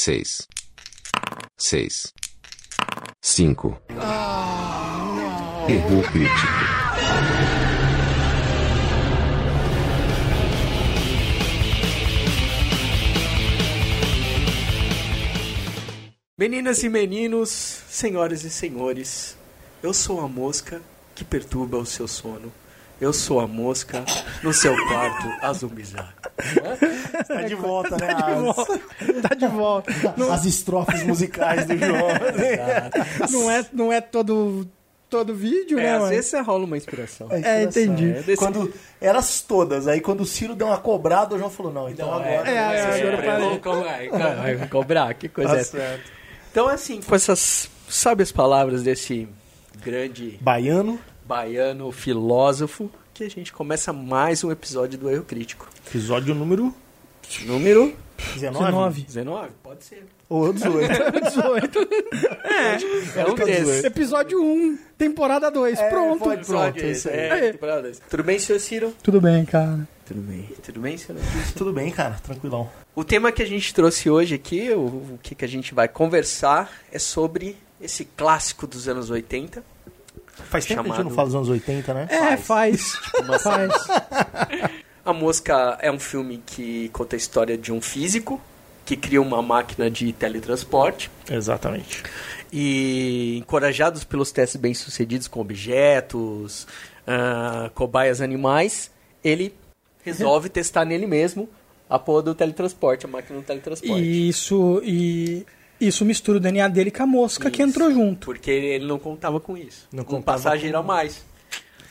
seis, seis, cinco. Erro crítico. Meninas e meninos, senhoras e senhores, eu sou a mosca que perturba o seu sono. Eu sou a mosca no seu quarto a zumbizar. Tá de volta, né? Tá de volta. Tá de volta. As, as estrofes musicais do João. Não é, não é todo, todo vídeo, É, né? às mas- vezes rola uma inspiração. É, entendi. É desse- Quando elas todas, aí quando o Ciro deu uma cobrada, o João falou: não, então agora. é, é, agora parei. Vamos cobrar, vai cobrar, que coisa Tá é essa? certo. Então, assim, com essas sábias palavras desse grande Baiano, baiano filósofo, que a gente começa mais um episódio do Erro Crítico. episódio número Número 19. 19. 19? Pode ser. Ou 18. 18. É um Fica desses. 18. Episódio 1, temporada 2. É, Pronto. pode- Pronto, Episódio isso aí. é, temporada dois. Tudo bem, senhor Ciro? Tudo bem, cara. Tudo bem. Tudo bem, senhor? Tudo bem, cara, tranquilão. O tema que a gente trouxe hoje aqui, o, o que, que a gente vai conversar, é sobre esse clássico dos anos 80. Faz tempo que a gente Chamado- não fala dos anos 80, né? É, faz. Uma Faz. A Mosca é um filme que conta a história de um físico que cria uma máquina de teletransporte Exatamente. e encorajados pelos testes bem-sucedidos com objetos, ah, cobaias animais, ele resolve testar nele mesmo a porra do teletransporte, a máquina do teletransporte. E isso, e isso mistura o DNA dele com a mosca que Isso. entrou junto. Porque ele não contava com isso. Não um passageiro com- a mais.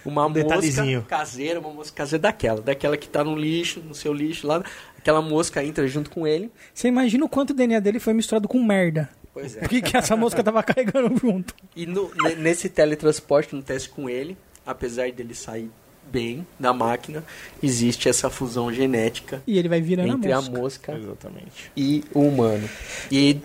Uma Um mosca detalhezinho. caseira, uma mosca caseira daquela. Daquela que tá no lixo, no seu lixo lá. Aquela mosca entra junto com ele. Você imagina o quanto o DNA dele foi misturado com merda. Pois é. O que, que essa mosca tava carregando junto? E no- ne- nesse teletransporte, no teste com ele, apesar dele sair bem da máquina, existe essa fusão genética E ele vai virando entre a a mosca. mosca Exatamente. e o humano. E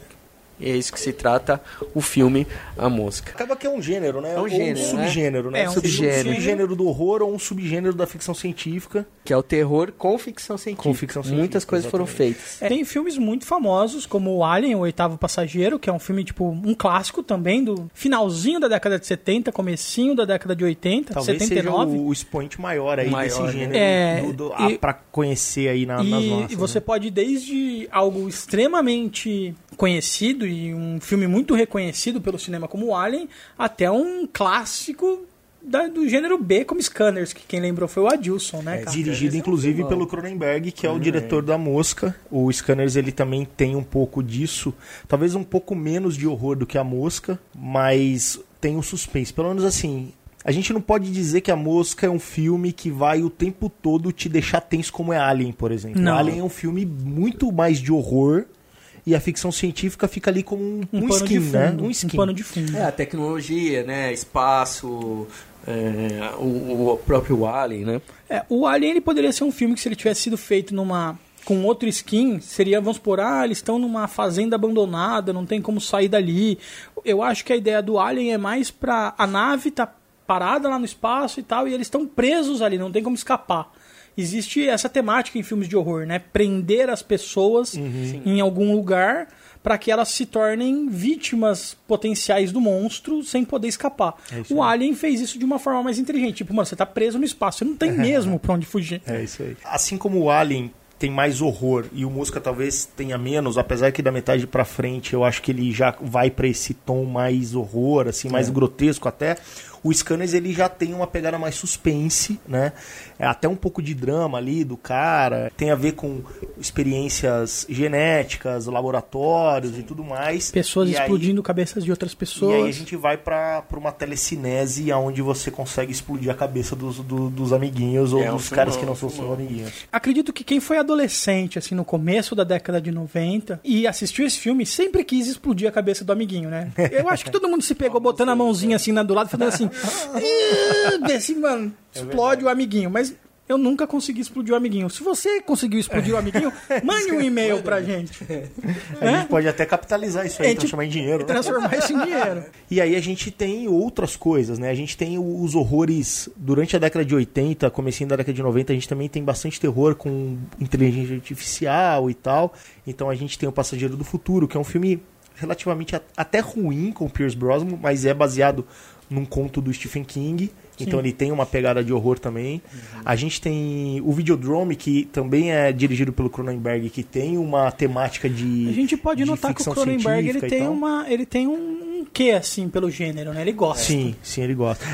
é isso que se trata o filme A Mosca. Acaba que é um gênero, né? É um Ou gênero, um né? subgênero, né? É um subgênero. subgênero do horror ou um subgênero da ficção científica. Que é o terror com ficção científica. Com ficção científica, Muitas coisas foram exatamente. feitas. É, Tem filmes muito famosos, como o Alien, o Oitavo Passageiro, que é um filme, tipo, um clássico também, do finalzinho da década de 70, comecinho da década de 80, Talvez 79. seja o, o expoente maior aí Maior, desse né? gênero É, do, do, e- ah, pra conhecer aí na, nas E, nossas. e você né? pode desde algo extremamente conhecido e um filme muito reconhecido pelo cinema como Alien, até um clássico da- do gênero B como Scanners, que quem lembrou foi o Adilson, né, É, cara? dirigido inclusive bom. pelo Cronenberg, que é o diretor da Mosca. O Scanners ele também tem um pouco disso, talvez um pouco menos de horror do que a Mosca, mas tem um suspense. Pelo menos assim, a gente não pode dizer que a Mosca é um filme que vai o tempo todo te deixar tenso como é Alien, por exemplo. Não. Alien é um filme muito mais de horror e a ficção científica fica ali como um, um, Um, pano skin, de fundo, né? Um um skin. pano de fundo. É, a tecnologia, né? Espaço, é, o, o próprio Alien, né? É, o Alien ele poderia ser um filme que se ele tivesse sido feito numa com outro skin, seria, vamos por, ah, eles estão numa fazenda abandonada, não tem como sair dali. Eu acho que a ideia do Alien é mais pra a nave tá parada lá no espaço e tal, e eles estão presos ali, não tem como escapar. Existe essa temática em filmes de horror, né? Prender as pessoas em algum lugar para que elas se tornem vítimas potenciais do monstro sem poder escapar. isso o aí. Alien fez isso de uma forma mais inteligente. Tipo, mano, você tá preso no espaço, você não tem mesmo pra onde fugir. É isso aí. Assim como o Alien tem mais horror e o Mosca talvez tenha menos, apesar que da metade pra frente eu acho que ele já vai pra esse tom mais horror, assim, mais grotesco até. O Scanners ele já tem uma pegada mais suspense, né? É até um pouco de drama ali do cara, tem a ver com experiências genéticas, laboratórios e tudo mais. Pessoas E aí- explodindo cabeças de outras e pessoas. aí a gente vai pra pra uma telecinese onde você consegue explodir a cabeça dos, do- dos amiguinhos ou É, dos caras que filmão, não são seus amiguinhos. Acredito que quem foi adolescente, assim, no começo da década de 90 e assistiu esse filme sempre quis explodir a cabeça do amiguinho, né? Eu acho que todo mundo se pegou botando a mãozinha assim na do lado, fazendo assim. "Ih", assim, mano, explode o amiguinho. Mas Eu nunca consegui explodir o amiguinho. Se você conseguiu explodir o amiguinho, mande um e-mail pra gente. A gente pode até capitalizar isso aí, É, transformar em dinheiro. né? Transformar isso em dinheiro. E aí a gente tem outras coisas, né? A gente tem os horrores durante a década de 80, comecinho da década de 90, a gente também tem bastante terror com inteligência artificial e tal. Então a gente tem o Passageiro do Futuro, que é um filme relativamente até ruim com o Pierce Brosnan, mas é baseado num conto do Stephen King. Então ele tem uma pegada de horror também. A gente tem o Videodrome, que também é dirigido pelo Cronenberg, que tem uma temática de A gente pode de notar que o Cronenberg ele tem, uma, ele tem um quê, assim, pelo gênero, né? Ele gosta. Sim, sim, ele gosta.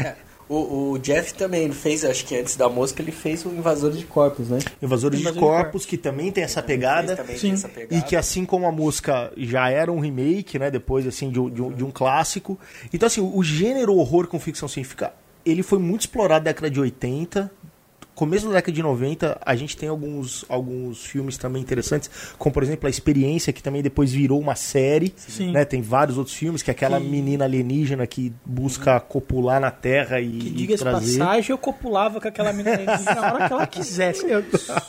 O, o Jeff também, ele fez, acho que antes da mosca, ele fez o Invasor de Corpos, né? Invasores de Invasor de Corpos, que também tem essa pegada. Também Sim. tem essa pegada. E que assim como a música já era um remake, né? Depois assim de, um- de um, de um clássico. Então assim, o gênero horror com ficção científica, ele foi muito explorado na década de 80. Começo da década de 90, a gente tem alguns, alguns filmes também interessantes, como por exemplo A Experiência, que também depois virou uma série. Sim. Né? Tem vários outros filmes, que é aquela Que- menina alienígena que busca copular na Terra e, Que diga-se trazer. passagem, eu copulava com aquela menina na hora que ela quisesse. Eu-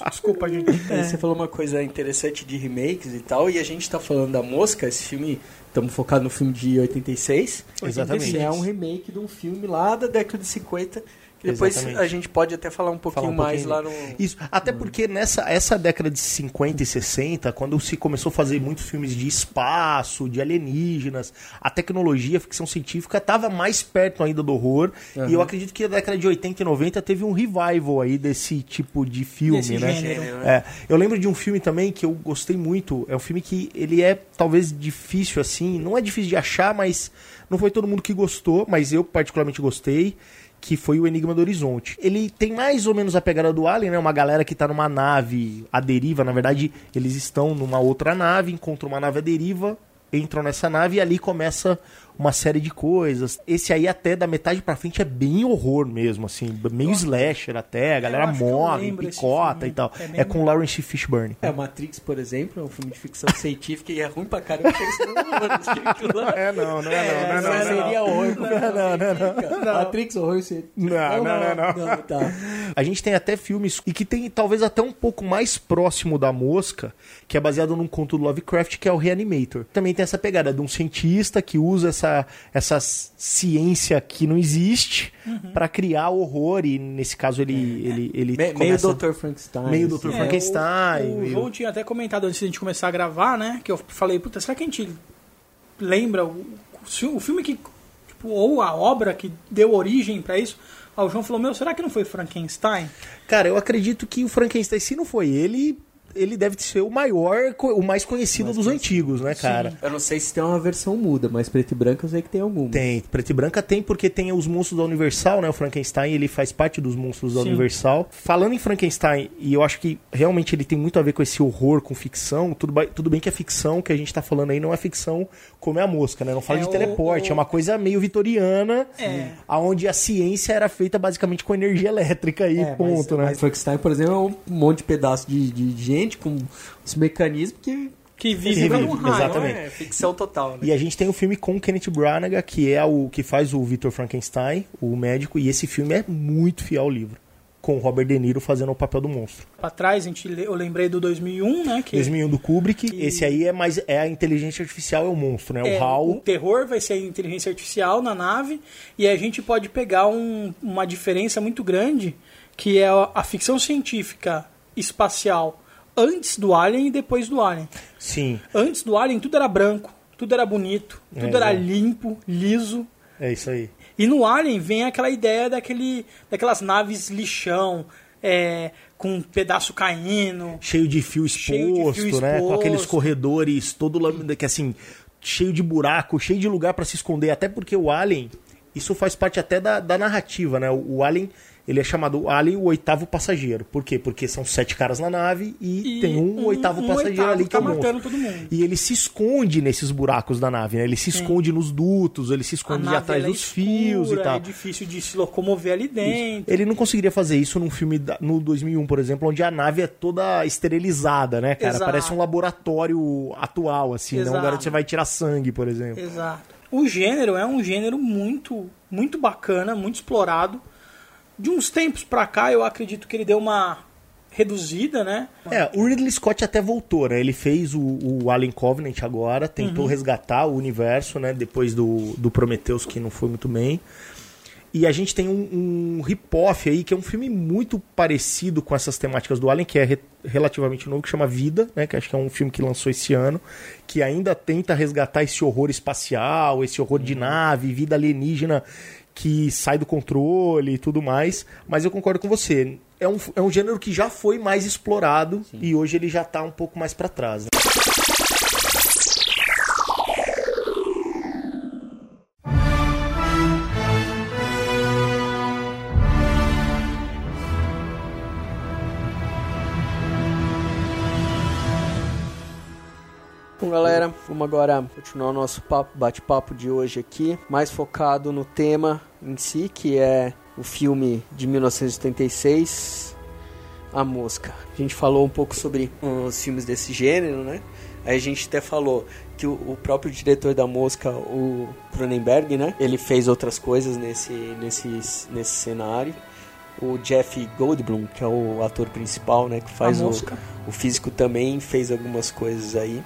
desculpa, gente. É. Você falou uma coisa interessante de remakes e tal, e a gente tá falando da Mosca, esse filme, estamos focados no filme de 86. Exatamente. Que é um remake de um filme lá da década de 50, que depois Exatamente. a gente pode até falar um pouquinho, Falar um mais pouquinho. lá no... Isso, até porque nessa essa década de 50 e 60, quando se começou a fazer muitos filmes de espaço, de alienígenas, a tecnologia, a ficção científica estava mais perto ainda do horror. E eu acredito que a década de 80 e 90 teve um revival aí desse tipo de filme, Desse né? gênero. É, eu lembro de um filme também que eu gostei muito. É um filme que ele é talvez difícil assim, não é difícil de achar, mas não foi todo mundo que gostou, mas eu particularmente gostei. Que foi o Enigma do Horizonte. Ele tem mais ou menos a pegada do Alien, né? Uma galera que tá numa nave à deriva. Na verdade, eles estão numa outra nave, encontram uma nave à deriva, entram nessa nave e ali começa uma série de coisas. Esse aí até da metade pra frente é bem horror mesmo, assim, meio slasher até, a galera morre, picota e tal. É É, com Lawrence Fishburne. É, Matrix, por exemplo, é um filme de ficção científica e é ruim pra caramba, não É, não, não É, não, seria horror. Não, não, não, Matrix, horror científico. Não, não, não, não. tá. A gente tem até filmes e que tem talvez até um pouco mais próximo da mosca, que é baseado num conto do Lovecraft, que é o Reanimator. Também tem essa pegada de um cientista que usa essa, essa ciência que não existe pra criar horror e nesse caso ele ele ele Me- Meio começa- Dr. Frankenstein. Meio assim. Dr. É, Frankenstein, O, o meio- João tinha até comentado antes de a gente começar a gravar, né? Que eu falei, puta, será que a gente lembra o, o filme que. Tipo, ou a obra que deu origem pra isso? Aí o João falou, meu, será que não foi Frankenstein? Cara, eu acredito que o Frankenstein, se não foi ele, ele deve ser o maior, o mais conhecido dos antigos, né, cara? Eu não sei se tem uma versão muda, mas preto e branco eu sei que tem alguma. Tem, preto e branca tem, porque tem os monstros da Universal, né? O Frankenstein, ele faz parte dos monstros da Sim. Universal. Falando em Frankenstein, e eu acho que realmente ele tem muito a ver com esse horror, com ficção, tudo, tudo bem que a ficção que a gente tá falando aí não é ficção como é a mosca, né? Não fala É de o- teleporte, o- é uma coisa meio vitoriana, É. aonde a ciência era feita basicamente com energia elétrica aí, É, ponto, mas, né? mas Frankenstein, por exemplo, é um monte de pedaço de, de gente com os mecanismos que Que vive Vive, raio. exatamente. é ficção total, né? E a gente tem o filme com Kenneth Branagh, que é o que faz o Victor Frankenstein, o médico, e esse filme é muito fiel ao livro. Com o Robert De Niro fazendo o papel do monstro. Pra trás, a gente, eu lembrei do 2001, né? Que 2001 do Kubrick, esse aí é mais é a inteligência artificial, é o monstro, né? é, o HAL. o terror vai ser a inteligência artificial na nave e a gente pode pegar um- uma diferença muito grande que é a, a ficção científica espacial antes do Alien e depois do Alien. Sim, Antes do Alien tudo era branco, tudo era bonito, tudo É, era é. limpo, liso. é isso aí. E no Alien vem aquela ideia daquele, daquelas naves lixão, é, com um pedaço caindo. Cheio de fio Cheio de exposto, fio né? Com exposto. aqueles corredores todo que assim, cheio de buraco, cheio de lugar pra se esconder, até porque o Alien, isso faz parte até da, da narrativa, né? O, o Alien, ele é chamado Alien o oitavo passageiro. Por quê? Porque são sete caras na nave e, E tem um, oitavo um passageiro oitavo ali que tá é monstro. matando todo mundo. E ele se esconde nesses buracos da nave, né? Ele se esconde nos dutos, ele se esconde atrás é dos fios e tal. É difícil de se locomover ali dentro. Ele não conseguiria fazer isso num filme da- no 2001, por exemplo, onde a nave é toda esterilizada, né, cara? Exato. Parece um laboratório atual, assim, né? Um Exato. lugar onde você vai tirar sangue, por exemplo. Exato. O gênero é um gênero muito, muito bacana, muito explorado. De uns tempos pra cá, eu acredito que ele deu uma reduzida, né? É, o Ridley Scott até voltou, né? Ele fez o, o Alien Covenant agora, tentou resgatar o universo, né? Depois do, do Prometheus, que não foi muito bem. E a gente tem um, um rip-off aí, que é um filme muito parecido com essas temáticas do Alien, que é re- relativamente novo, que chama Vida, né? Que acho que é um filme que lançou esse ano, que ainda tenta resgatar esse horror espacial, esse horror de nave, vida alienígena que sai do controle e tudo mais. Mas eu concordo com você. É um, é um gênero que já foi mais explorado e hoje ele já tá um pouco mais pra trás. Galera, vamos agora continuar o nosso papo- bate-papo de hoje aqui, mais focado no tema em si, que é o filme de 1986, A Mosca. A gente falou um pouco sobre os filmes desse gênero, né? Aí a gente até falou que o, o próprio diretor da Mosca, o Cronenberg, né? Ele fez outras coisas nesse, nesse, nesse cenário. O Jeff Goldblum, que é o ator principal, né? Que faz A o, o físico também fez algumas coisas aí.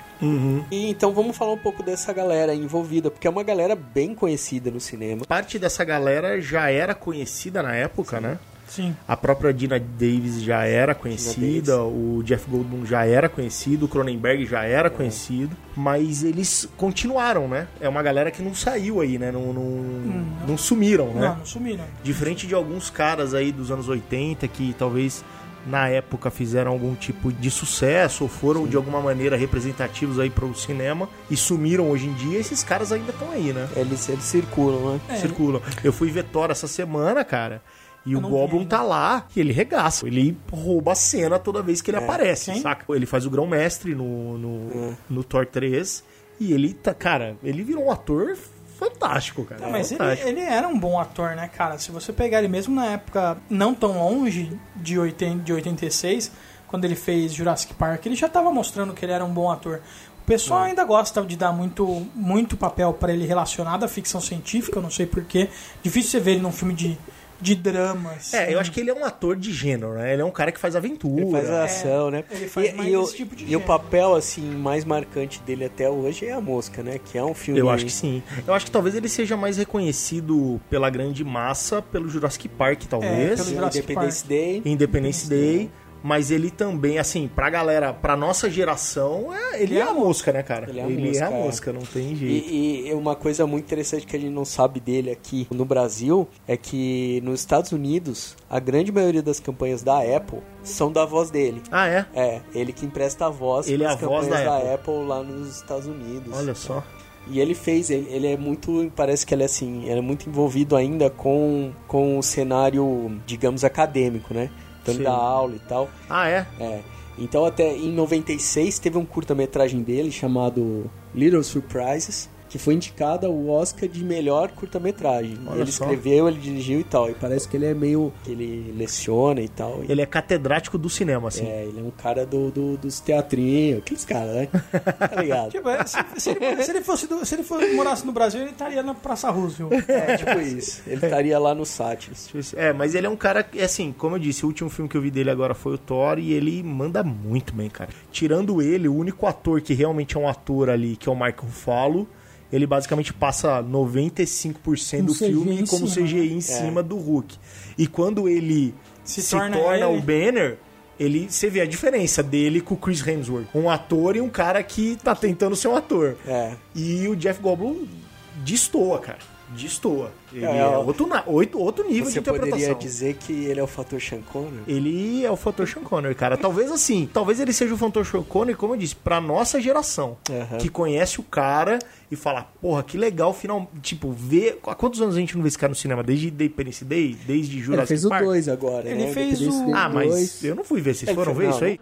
E então vamos falar um pouco dessa galera envolvida, porque é uma galera bem conhecida no cinema. Parte dessa galera já era conhecida na época, né? Sim. A própria Dina Davis já era conhecida, o Jeff Goldblum já era conhecido, o Cronenberg já era conhecido, mas eles continuaram, né? É uma galera que não saiu aí, né? Não, não, não sumiram, né? Não, não sumiram. Diferente de alguns caras aí dos anos 80 que talvez na época fizeram algum tipo de sucesso ou foram de alguma maneira representativos aí para o cinema e sumiram hoje em dia, esses caras ainda estão aí, né? Eles, eles circulam, né? É. circulam. Eu fui ver Thor essa semana, cara. E o Goblin vi tá lá e ele regaça. Ele rouba a cena toda vez que ele aparece, Sim. saca? Ele faz o grão-mestre no, no, no Thor 3. E ele tá, cara, ele virou um ator fantástico, cara. Não, mas ele, fantástico. ele era um bom ator, né, cara? Se você pegar ele mesmo na época não tão longe de, 80, de 86, quando ele fez Jurassic Park, ele já tava mostrando que ele era um bom ator. O pessoal ainda gosta de dar muito, muito papel pra ele relacionado à ficção científica, eu não sei porquê. Difícil você ver ele num filme de, de drama. assim. É, eu acho que ele é um ator de gênero, né? Ele é um cara que faz aventura. Ele faz ação, né? ele faz e, mais e o, esse tipo de e o gênero. papel, assim, mais marcante dele até hoje é A Mosca, né? Que é um filme... Eu acho que sim. Eu acho que talvez ele seja mais reconhecido pela grande massa pelo Jurassic Park, talvez. pelo Jurassic Independence Park. Day. Independence Day. Mas ele também, assim, pra galera, pra nossa geração, é, ele, é a mosca, né, cara? Ele é a é mosca, a é. não tem jeito. E, e uma coisa muito interessante que a gente não sabe dele aqui no Brasil é que nos Estados Unidos, a grande maioria das campanhas da Apple são da voz dele. Ah, é? É, ele que empresta a voz Ele é a voz campanhas da da, Apple. Apple. lá nos Estados Unidos. Olha só. E ele fez, ele, ele é muito, parece que ele é assim, ele é muito envolvido ainda com, com o cenário, digamos, acadêmico, né? Tanto Sim. da aula e tal. Ah, é? É. Então até em 96 teve um curta-metragem dele chamado Little Surprises, que foi indicado ao Oscar de melhor curta-metragem. Ele só. escreveu, ele dirigiu e tal. E parece que ele é meio. que ele leciona e tal. E- Ele é catedrático do cinema, assim. É, ele é um cara do, do- dos teatrinhos, aqueles caras, né? Tá ligado? Tipo, é, se, se ele, se ele fosse do- se ele fosse, morasse no Brasil, ele estaria na Praça Roosevelt. É, tipo isso. Ele estaria lá no Sátiros. É, mas ele é um cara, que, assim, como eu disse, o último filme que eu vi dele agora foi o Thor e ele manda muito bem, cara. Tirando ele, o único ator que realmente é um ator ali, que é o Michael Ruffalo, ele basicamente passa 95% do Um CGI filme em como CGI em cima do Hulk. E quando ele se, Se torna, torna ele- o Banner, ele, você vê a diferença dele com o Chris Hemsworth. Um ator e um cara que tá tentando ser um ator. É. E o Jeff Goldblum destoa, cara. Destoa. Ele é, É, outro, na- oito- outro nível de Você interpretação. poderia dizer que ele é o fator Sean Connery? Ele é o fator Sean Connery, cara. Talvez assim, talvez ele seja o fator Sean Connery, como eu disse, pra nossa geração. Aham. Que conhece o cara e fala, porra, que legal, final. Tipo, ver. Há quantos anos a gente não vê esse cara no cinema? Desde Independence Day? Desde Jurassic Ele fez o Park? 2 agora, Ele né? fez o- Ah, mas 2. eu não fui ver. Vocês Ele foram fez- ver não, isso aí?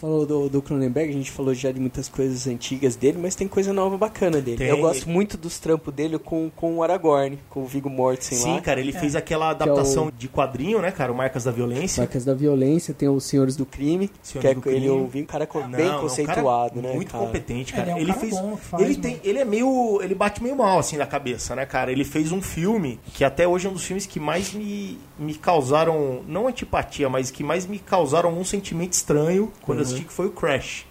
Falou do, do Cronenberg, a gente falou já de muitas coisas antigas dele, mas tem coisa nova bacana dele. Tem. Eu gosto muito dos trampos dele com, com o Aragorn, com o Viggo Mortensen Sim, lá. cara, ele É. fez aquela adaptação de quadrinho, né, cara? O Marcas da Violência. Marcas da Violência, tem os Senhores do Crime, Senhores que é, do Crime. ele vi um cara Não, bem não, um conceituado, cara né? Muito cara? competente, cara. Ele é um ele cara fez. faz, ele mano. tem, ele é meio, ele bate meio mal assim na cabeça, né, cara? Ele fez um filme que até hoje é um dos filmes que mais me, me causaram não antipatia, mas que mais me causaram um sentimento estranho quando eu assisti que foi o Crash.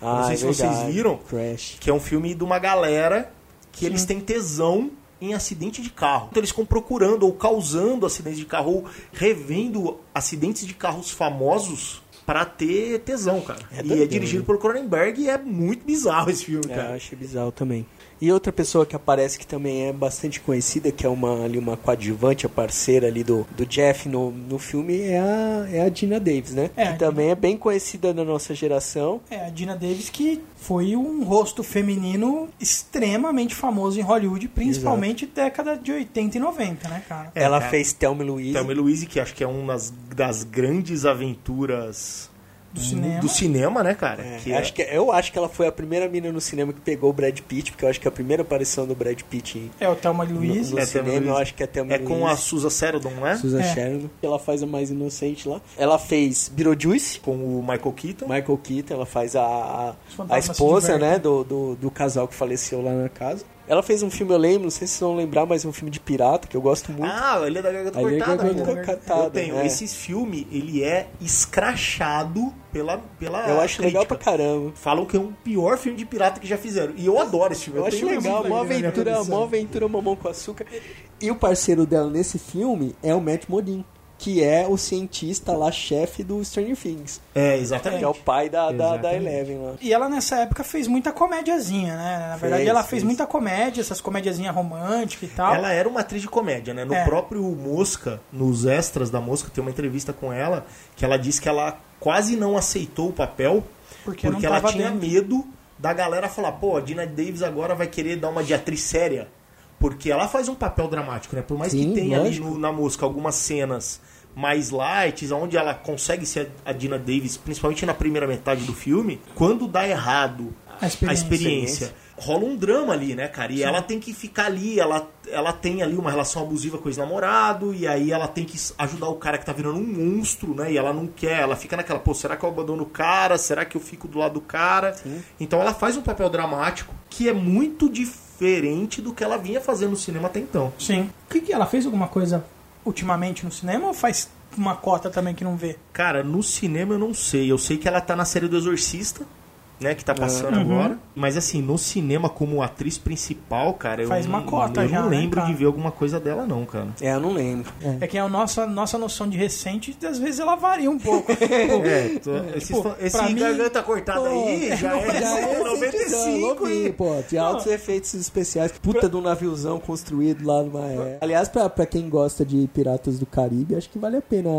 Eu não Ah, sei é se vocês verdade. viram, Crash. que é um filme de uma galera que eles têm tesão em acidente de carro. Então eles ficam procurando ou causando acidentes de carro ou revendo acidentes de carros famosos pra ter tesão, cara. É e é dirigido né? por Cronenberg e é muito bizarro esse filme, É, eu cara. achei bizarro também. E outra pessoa que aparece que também é bastante conhecida, que é uma, ali, uma coadjuvante, a parceira ali do, do Jeff no, no filme, é a, é a Dina Davis, né? É, que também é bem conhecida da nossa geração. É, a Dina Davis que foi um rosto feminino extremamente famoso em Hollywood, principalmente década de 80 e 90, né, cara? É, Ela cara. fez Thelma e Louise. Thelma e Louise, que acho que é uma das, das grandes aventuras Do cinema. do cinema, né, cara? É, que é- acho que, eu acho que ela foi a primeira mina no cinema que pegou o Brad Pitt, porque eu acho que a primeira aparição do Brad Pitt em- É o Thelma no, Louise. no É, Thelma cinema, eu acho que é Thelma é com a. Susan Sarandon, né? Susan É. Sharon, que ela faz a mais inocente lá. Ela fez Beetlejuice, Com o Michael Keaton. Michael Keaton, ela faz a, a, a esposa, né, do, do, do casal que faleceu lá na casa. Ela fez um filme, eu lembro, não sei se vocês vão lembrar, mas é um filme de pirata, que eu gosto muito. Ah, ele é da Garganta A Ilha da Cortada. Garganta. Cortada, Eu tenho. é. Esse filme, ele é escrachado pela, pela eu acho legal pra crítica. caramba. Falam que é o pior filme de pirata que já fizeram. E eu adoro esse filme. Eu acho tenho legal, uma ele aventura, uma aventura mamão com açúcar. E o parceiro dela nesse filme é o Matt Modin, que é o cientista lá, chefe do Stranger Things. É, Que exatamente. é o pai da, da, da. Eleven lá. E ela nessa época fez muita comédiazinha, né? Na verdade, Fez, ela fez, fez. muita comédia, essas comédiazinhas românticas e tal. Ela era uma atriz de comédia, né? No É. próprio Mosca, nos extras da Mosca, tem uma entrevista com ela que ela disse que ela quase não aceitou o papel Porque porque, ela tinha dentro. medo da galera falar, pô, a Dina Davis agora vai querer dar uma de atriz séria. Porque ela faz um papel dramático, né? Por mais Sim, que tenha lógico. ali no- na música algumas cenas mais light, onde ela consegue ser a Dina Davis, principalmente na primeira metade do filme, quando dá errado A experiência. experiência, rola um drama ali, né, cara? E ela tem que ficar ali, ela, ela tem ali uma relação abusiva com o ex-namorado, e aí ela tem que ajudar o cara que tá virando um monstro, né? E ela não quer, ela fica naquela, pô, será que eu abandono o cara? Será que eu fico do lado do cara? Então ela faz um papel dramático que é muito diferente do que ela vinha fazendo no cinema até então. Sim. O que, que ela fez alguma coisa ultimamente no cinema ou faz uma cota também que não vê? Cara, no cinema eu não sei. Eu sei que ela tá na série do Exorcista, né? Que tá passando Uhum. agora. Mas assim, no cinema como atriz principal, cara, eu, Faz uma não- cota eu já, não né, lembro cara? de ver alguma coisa dela, não, cara. É, eu não lembro. É que a nossa, nossa noção de recente, às vezes, ela varia um pouco. É, tô- esse, tipo, esse pra mim- garganta cortada aí já é, Já é 95 e... e... pô, de altos efeitos especiais. Puta de um naviozão construído lá numa... É. Aliás, pra, pra quem gosta de Piratas do Caribe, acho que vale a pena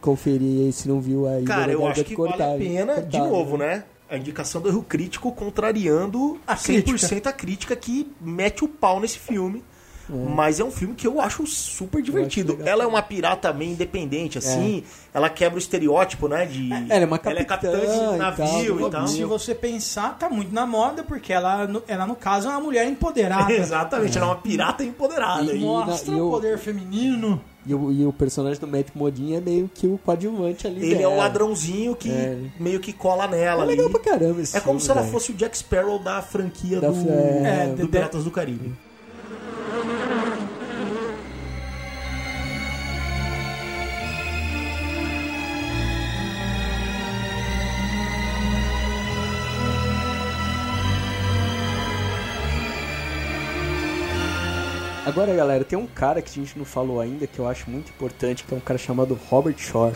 conferir aí, se não viu aí. Cara, eu acho que vale a pena, de novo, né? A indicação do erro crítico contrariando A 100% a crítica que mete o pau nesse filme. Mas é um filme que eu acho super divertido. legal Ela é uma pirata meio independente, assim. Ela quebra o estereótipo, né? De... Ela é uma Ela é capitã capitã de e tal, navio e tal. navio. Se você pensar, tá muito na moda, porque ela, no- ela no caso, é uma mulher empoderada. Exatamente, ela é uma pirata empoderada. E- E- Mostra E o o- poder feminino. E o, e o personagem do Matt Modin é meio que o coadjuvante ali Ele é dela. o ladrãozinho que É. meio que cola É nela ali. legal pra caramba esse É como filme, se ela velho. fosse o Jack Sparrow da franquia Da- do, é, do de- Piratas do Caribe. Agora, galera, tem um cara que a gente não falou ainda, que eu acho muito importante, que é um cara chamado Robert Shore.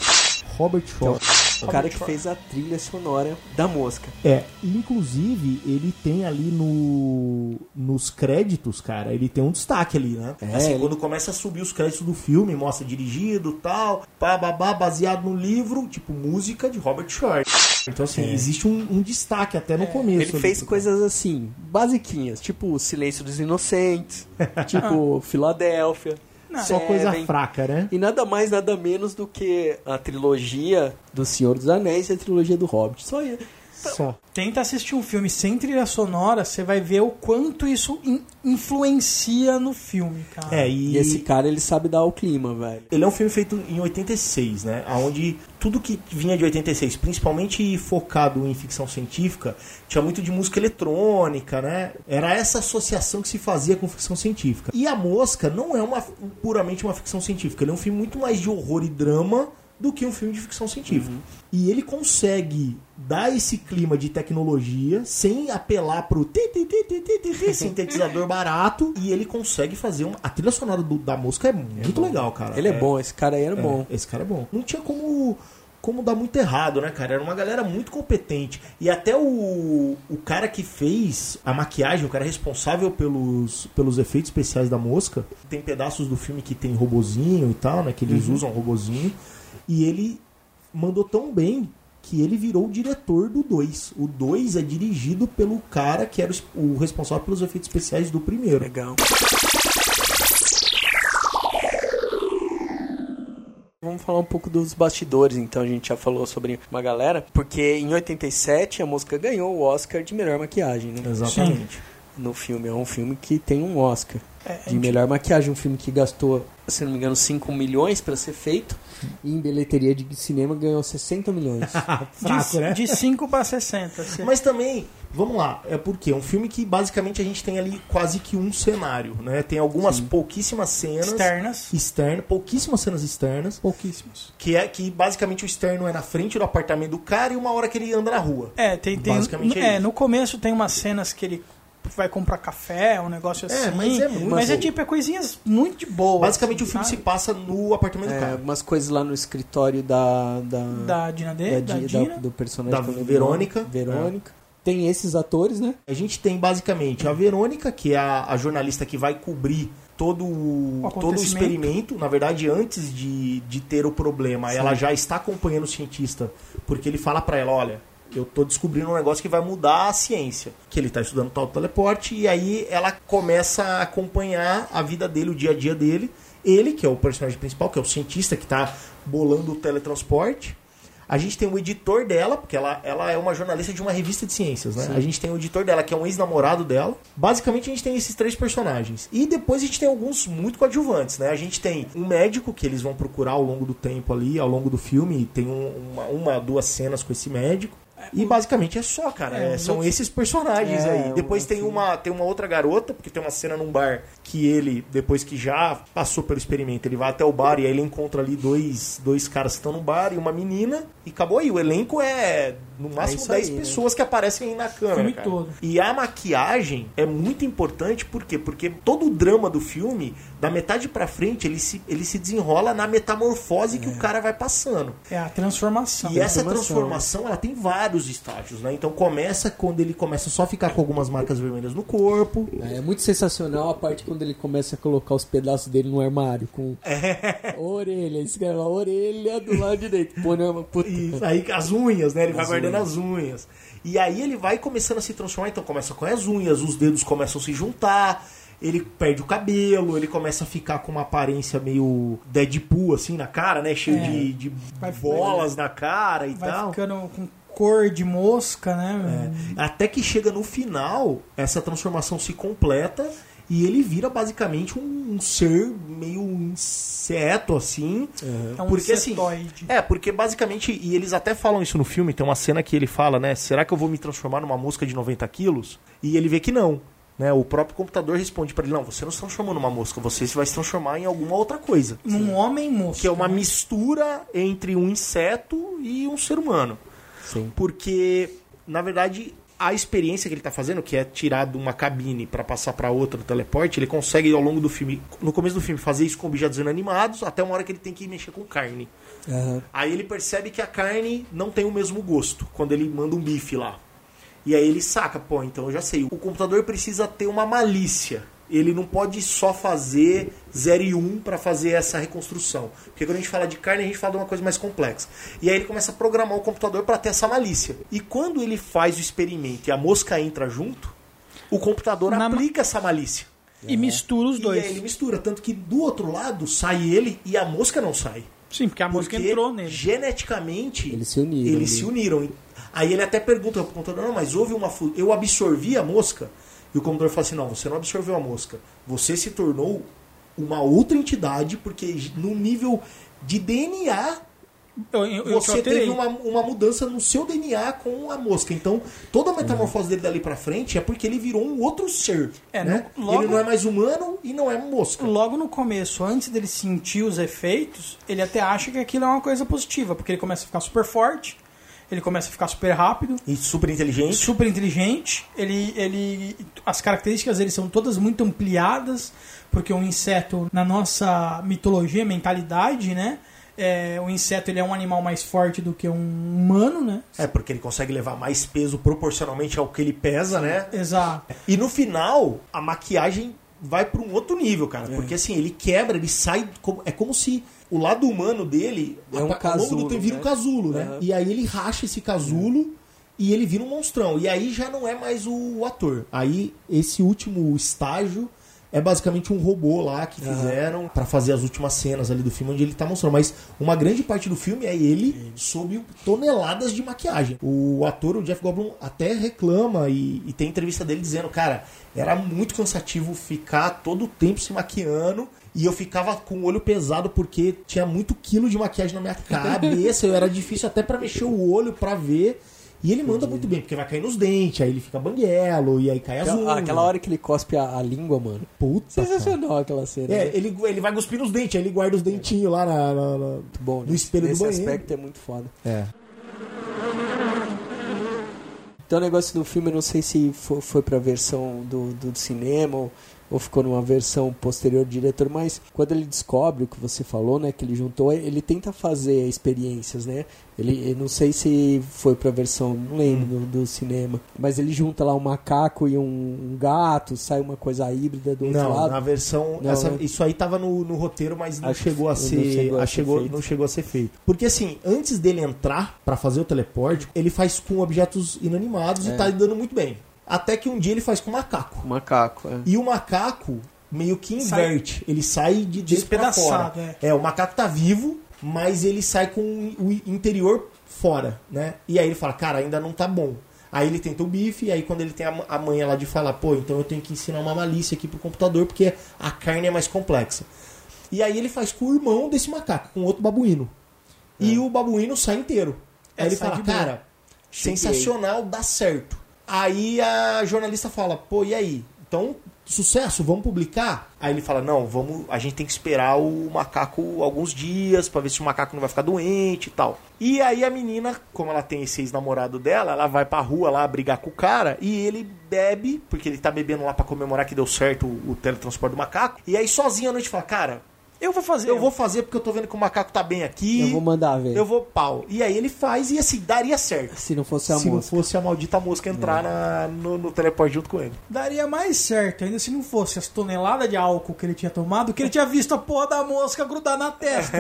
Robert Que é o, cara que fez a trilha sonora da mosca. É, inclusive ele tem ali no nos créditos, cara, ele tem um destaque ali, né? É, assim, ele- quando começa a subir os créditos do filme, mostra dirigido, tal, pá, babá, baseado no livro, tipo música de Robert Shore. Então assim, existe um, um destaque até no começo. É. Ele ali, fez coisas assim, basiquinhas, tipo Silêncio dos Inocentes, tipo Filadélfia. Só coisa Seven. fraca, né? E nada mais, nada menos do que a trilogia do Senhor dos Anéis e a trilogia do Hobbit. Só isso. Só. Tenta assistir um filme sem trilha sonora, você vai ver o quanto isso in- influencia no filme, cara. É, e, E esse cara, ele sabe dar o clima, velho. ele é um filme feito em 86, né? Onde tudo que vinha de 86, principalmente focado em ficção científica, tinha muito de música eletrônica, né? Era essa associação que se fazia com ficção científica. E A Mosca não é uma puramente uma ficção científica, ele é um filme muito mais de horror e drama do que um filme de ficção científica. E ele consegue dar esse clima de tecnologia sem apelar pro ti, ti, ti, ti, ti, ti, ti, sintetizador barato e ele consegue fazer uma... a trilha sonora do- da música é muito legal, cara. Ele é, bom, esse cara aí era é, bom. Esse cara é bom. Não tinha como como dar muito errado, né, cara? Era uma galera muito competente. E até o, o cara que fez a maquiagem, o cara responsável pelos, pelos efeitos especiais da mosca, tem pedaços do filme que tem robozinho e tal, né? Que eles usam robozinho. E ele mandou tão bem que ele virou o diretor do 2. O 2 é dirigido pelo cara que era o es- o responsável pelos efeitos especiais do primeiro. Legal. Vamos falar um pouco dos bastidores, então a gente já falou sobre uma galera, porque em 87 a música ganhou o Oscar de melhor maquiagem, né? Exatamente. No filme, é um filme que tem um Oscar É, de melhor maquiagem, um filme que gastou, se não me engano, 5 milhões para ser feito, e em bilheteria de cinema ganhou 60 milhões. Fraco, de, né? de 5 para 60. assim. Mas também, vamos lá, é porque é um filme que basicamente a gente tem ali quase que um cenário, né? Tem algumas pouquíssimas cenas Externas. externas, pouquíssimas cenas externas, Pouquíssimos. que é que basicamente o externo é na frente do apartamento do cara e uma hora que ele anda na rua. É, tem, tem Basicamente é é, no começo tem umas cenas que ele vai comprar café, um negócio É, assim. mas é muito- Mas é tipo, é coisinhas muito de boa. Basicamente o assim, filme se sabe? passa no apartamento do É, cara. algumas coisas lá no escritório da. Da, Da Dina D, da da, Di- Dina. da- do personagem Da Verônica. o. Verônica. Tem esses atores, né? A gente tem basicamente a Verônica, que é a, a jornalista que vai cobrir todo o, O todo o experimento. Na verdade, antes de, de ter o problema, ela já está acompanhando o cientista, porque ele fala pra ela, olha, eu tô descobrindo um negócio que vai mudar a ciência. Que ele tá estudando tal teleporte, e aí ela começa a acompanhar a vida dele, o dia a dia dele. Ele, que é o personagem principal, que é o cientista que tá bolando o teletransporte. A gente tem o editor dela, porque ela, ela é uma jornalista de uma revista de ciências, né? A gente tem o editor dela, que é um ex-namorado dela. Basicamente, a gente tem esses três personagens. E depois a gente tem alguns muito coadjuvantes, né? A gente tem um médico que eles vão procurar ao longo do tempo ali, ao longo do filme. Tem um- uma, uma, duas cenas com esse médico. E basicamente é só, cara. É, É, são outros- esses personagens É, aí. Depois o tem uma, tem uma outra garota, porque tem uma cena num bar que ele, depois que já passou pelo experimento, ele vai até o bar e aí ele encontra ali dois, dois caras que estão no bar e uma menina. E acabou aí. O elenco é no máximo isso 10 aí, né? pessoas que aparecem aí na câmera. filme cara. todo. E a maquiagem é muito importante, por quê? Porque todo o drama do filme, da metade pra frente, ele se, ele se desenrola na metamorfose que o cara vai passando. É a transformação. E essa transformação. ela tem vários estágios, né? Então começa quando ele começa só a ficar com algumas marcas vermelhas no corpo. É muito sensacional a parte quando ele começa a colocar os pedaços dele no armário com orelha, escreve a orelha do lado direito. Pô, não, puta. E aí as unhas, né? Ele vai As guardando unhas. as unhas. E aí ele vai começando a se transformar, então começa com as unhas, os dedos começam a se juntar, ele perde o cabelo, ele começa a ficar com uma aparência meio Deadpool, assim, na cara, né? Cheio É. de, de bolas na cara e Vai tal. ficando com cor de mosca, né? Até que chega no final, essa transformação se completa e ele vira basicamente um, um ser meio inseto, assim. É um porque assim. insetoide. É, porque basicamente, e eles até falam isso no filme, tem uma cena que ele fala, né? Será que eu vou me transformar numa mosca de 90 quilos? E ele vê que não. Né, o próprio computador responde pra ele: Não, você não se transformou numa mosca, você vai se transformar em alguma outra coisa. Num homem mosca. Que é uma mistura entre um inseto e um ser humano. Sim. Porque, na verdade, a experiência que ele tá fazendo, que é tirar de uma cabine para passar para outra do teleporte, ele consegue ao longo do filme, no começo do filme, fazer isso com objetos inanimados, até uma hora que ele tem que mexer com carne. Aham. Aí ele percebe que a carne não tem o mesmo gosto quando ele manda um bife lá. E aí ele saca, pô, então eu já sei. O computador precisa ter uma malícia. Ele não pode só fazer 0 e 1 um para fazer essa reconstrução. Porque quando a gente fala de carne, a gente fala de uma coisa mais complexa. E aí ele começa a programar o computador para ter essa malícia. E quando ele faz o experimento e a mosca entra junto, o computador Na- aplica essa malícia. E mistura os dois. E aí ele mistura. Tanto que do outro lado sai ele e a mosca não sai. Sim, porque a música Porque entrou nele. geneticamente Eles se uniram, Eles se uniram. Aí ele até pergunta pro computador, não, mas houve uma fu- eu absorvi a mosca. E o computador fala assim, não, você não absorveu a mosca. Você se tornou uma outra entidade porque no nível de DNA Eu, eu, eu te você teve uma, uma mudança no seu DNA com a mosca. Então, toda a metamorfose dele dali pra frente é porque ele virou um outro ser. É, né? no- logo- Ele não é mais humano e não é mosca. Logo no começo, antes dele sentir os efeitos, ele até acha que aquilo é uma coisa positiva, porque ele começa a ficar super forte, ele começa a ficar super rápido, E super inteligente. super inteligente, ele, ele, as características dele são todas muito ampliadas, porque o inseto, na nossa mitologia, mentalidade, né? É, o inseto ele é um animal mais forte do que um humano, né? É, porque ele consegue levar mais peso proporcionalmente ao que ele pesa, né? Exato. E no final, a maquiagem vai para um outro nível, cara. É. Porque assim, ele quebra, ele sai. como- É como se o lado humano dele, É um a- ao longo do casulo, tempo, vira um né? casulo, né? Aham. E aí ele racha esse casulo e ele vira um monstrão. E aí já não é mais o, o ator. Aí esse último estágio é basicamente um robô lá que fizeram pra fazer as últimas cenas ali do filme onde ele tá mostrando. Mas uma grande parte do filme é ele sob toneladas de maquiagem. O ator, o Jeff Goldblum, até reclama e, e tem entrevista dele dizendo, cara, era muito cansativo ficar todo o tempo se maquiando. E eu ficava com o olho pesado porque tinha muito quilo de maquiagem na minha cabeça. eu era difícil até pra mexer o olho pra ver. E ele manda muito bem, porque vai cair nos dentes, aí ele fica banguelo, e aí cai azul. Aquela, aquela hora que ele cospe a, a língua, mano. Puta, cara. Sensacional aquela cena. É, né? ele, ele vai cuspir nos dentes, aí ele guarda os dentinhos lá na, na- na- bom. no nesse- espelho do banheiro. aspecto é muito foda. É. Então o negócio do filme, eu não sei se foi, foi pra versão do, do cinema ou, ou ficou numa versão posterior do diretor, mas quando ele descobre o que você falou, né, que ele juntou, ele tenta fazer experiências, né? Ele, não sei se foi pra versão, não lembro, Hum. do, do cinema, mas ele junta lá um macaco e um, um gato, sai uma coisa híbrida do outro Não, lado. na versão. Não, essa- né? Isso aí tava no, no roteiro, mas não Acho chegou a não ser. chegou a ser não chegou a ser feito. Porque assim, antes dele entrar pra fazer o teleporte, ele faz com objetos inanimados É. e tá lidando muito bem. Até que um dia ele faz com macaco. O macaco, é. E o macaco meio que Sai- inverte. Ele sai de. Despedaçado, é. É, o macaco tá vivo, mas ele sai com o interior fora, né? E aí ele fala, cara, ainda não tá bom. Aí ele tenta o bife, e aí quando ele tem a ma- a manha lá de falar, pô, então eu tenho que ensinar uma malícia aqui pro computador, porque a carne é mais complexa. E aí ele faz com o irmão desse macaco, com outro babuíno. E o babuíno sai inteiro. É, Aí ele sai fala, cara, Cheguei. sensacional, dá certo. Aí a jornalista fala, pô, e aí? Então, sucesso, vamos publicar? Aí ele fala, não, vamos, a gente tem que esperar o macaco alguns dias pra ver se o macaco não vai ficar doente e tal. E aí a menina, como ela tem esse ex-namorado dela, ela vai pra rua lá brigar com o cara e ele bebe, porque ele tá bebendo lá pra comemorar que deu certo o, o teletransporte do macaco. E aí sozinho à noite fala, cara, Eu vou fazer. eu vou fazer porque eu tô vendo que o macaco tá bem aqui. Eu vou mandar ver. Eu vou pau. E aí ele faz e assim, daria certo. Se não fosse a se mosca. não fosse a maldita mosca entrar na- no, no teleporte junto com ele. Daria mais certo, ainda se não fosse as toneladas de álcool que ele tinha tomado, que ele tinha visto a porra da mosca grudar na testa.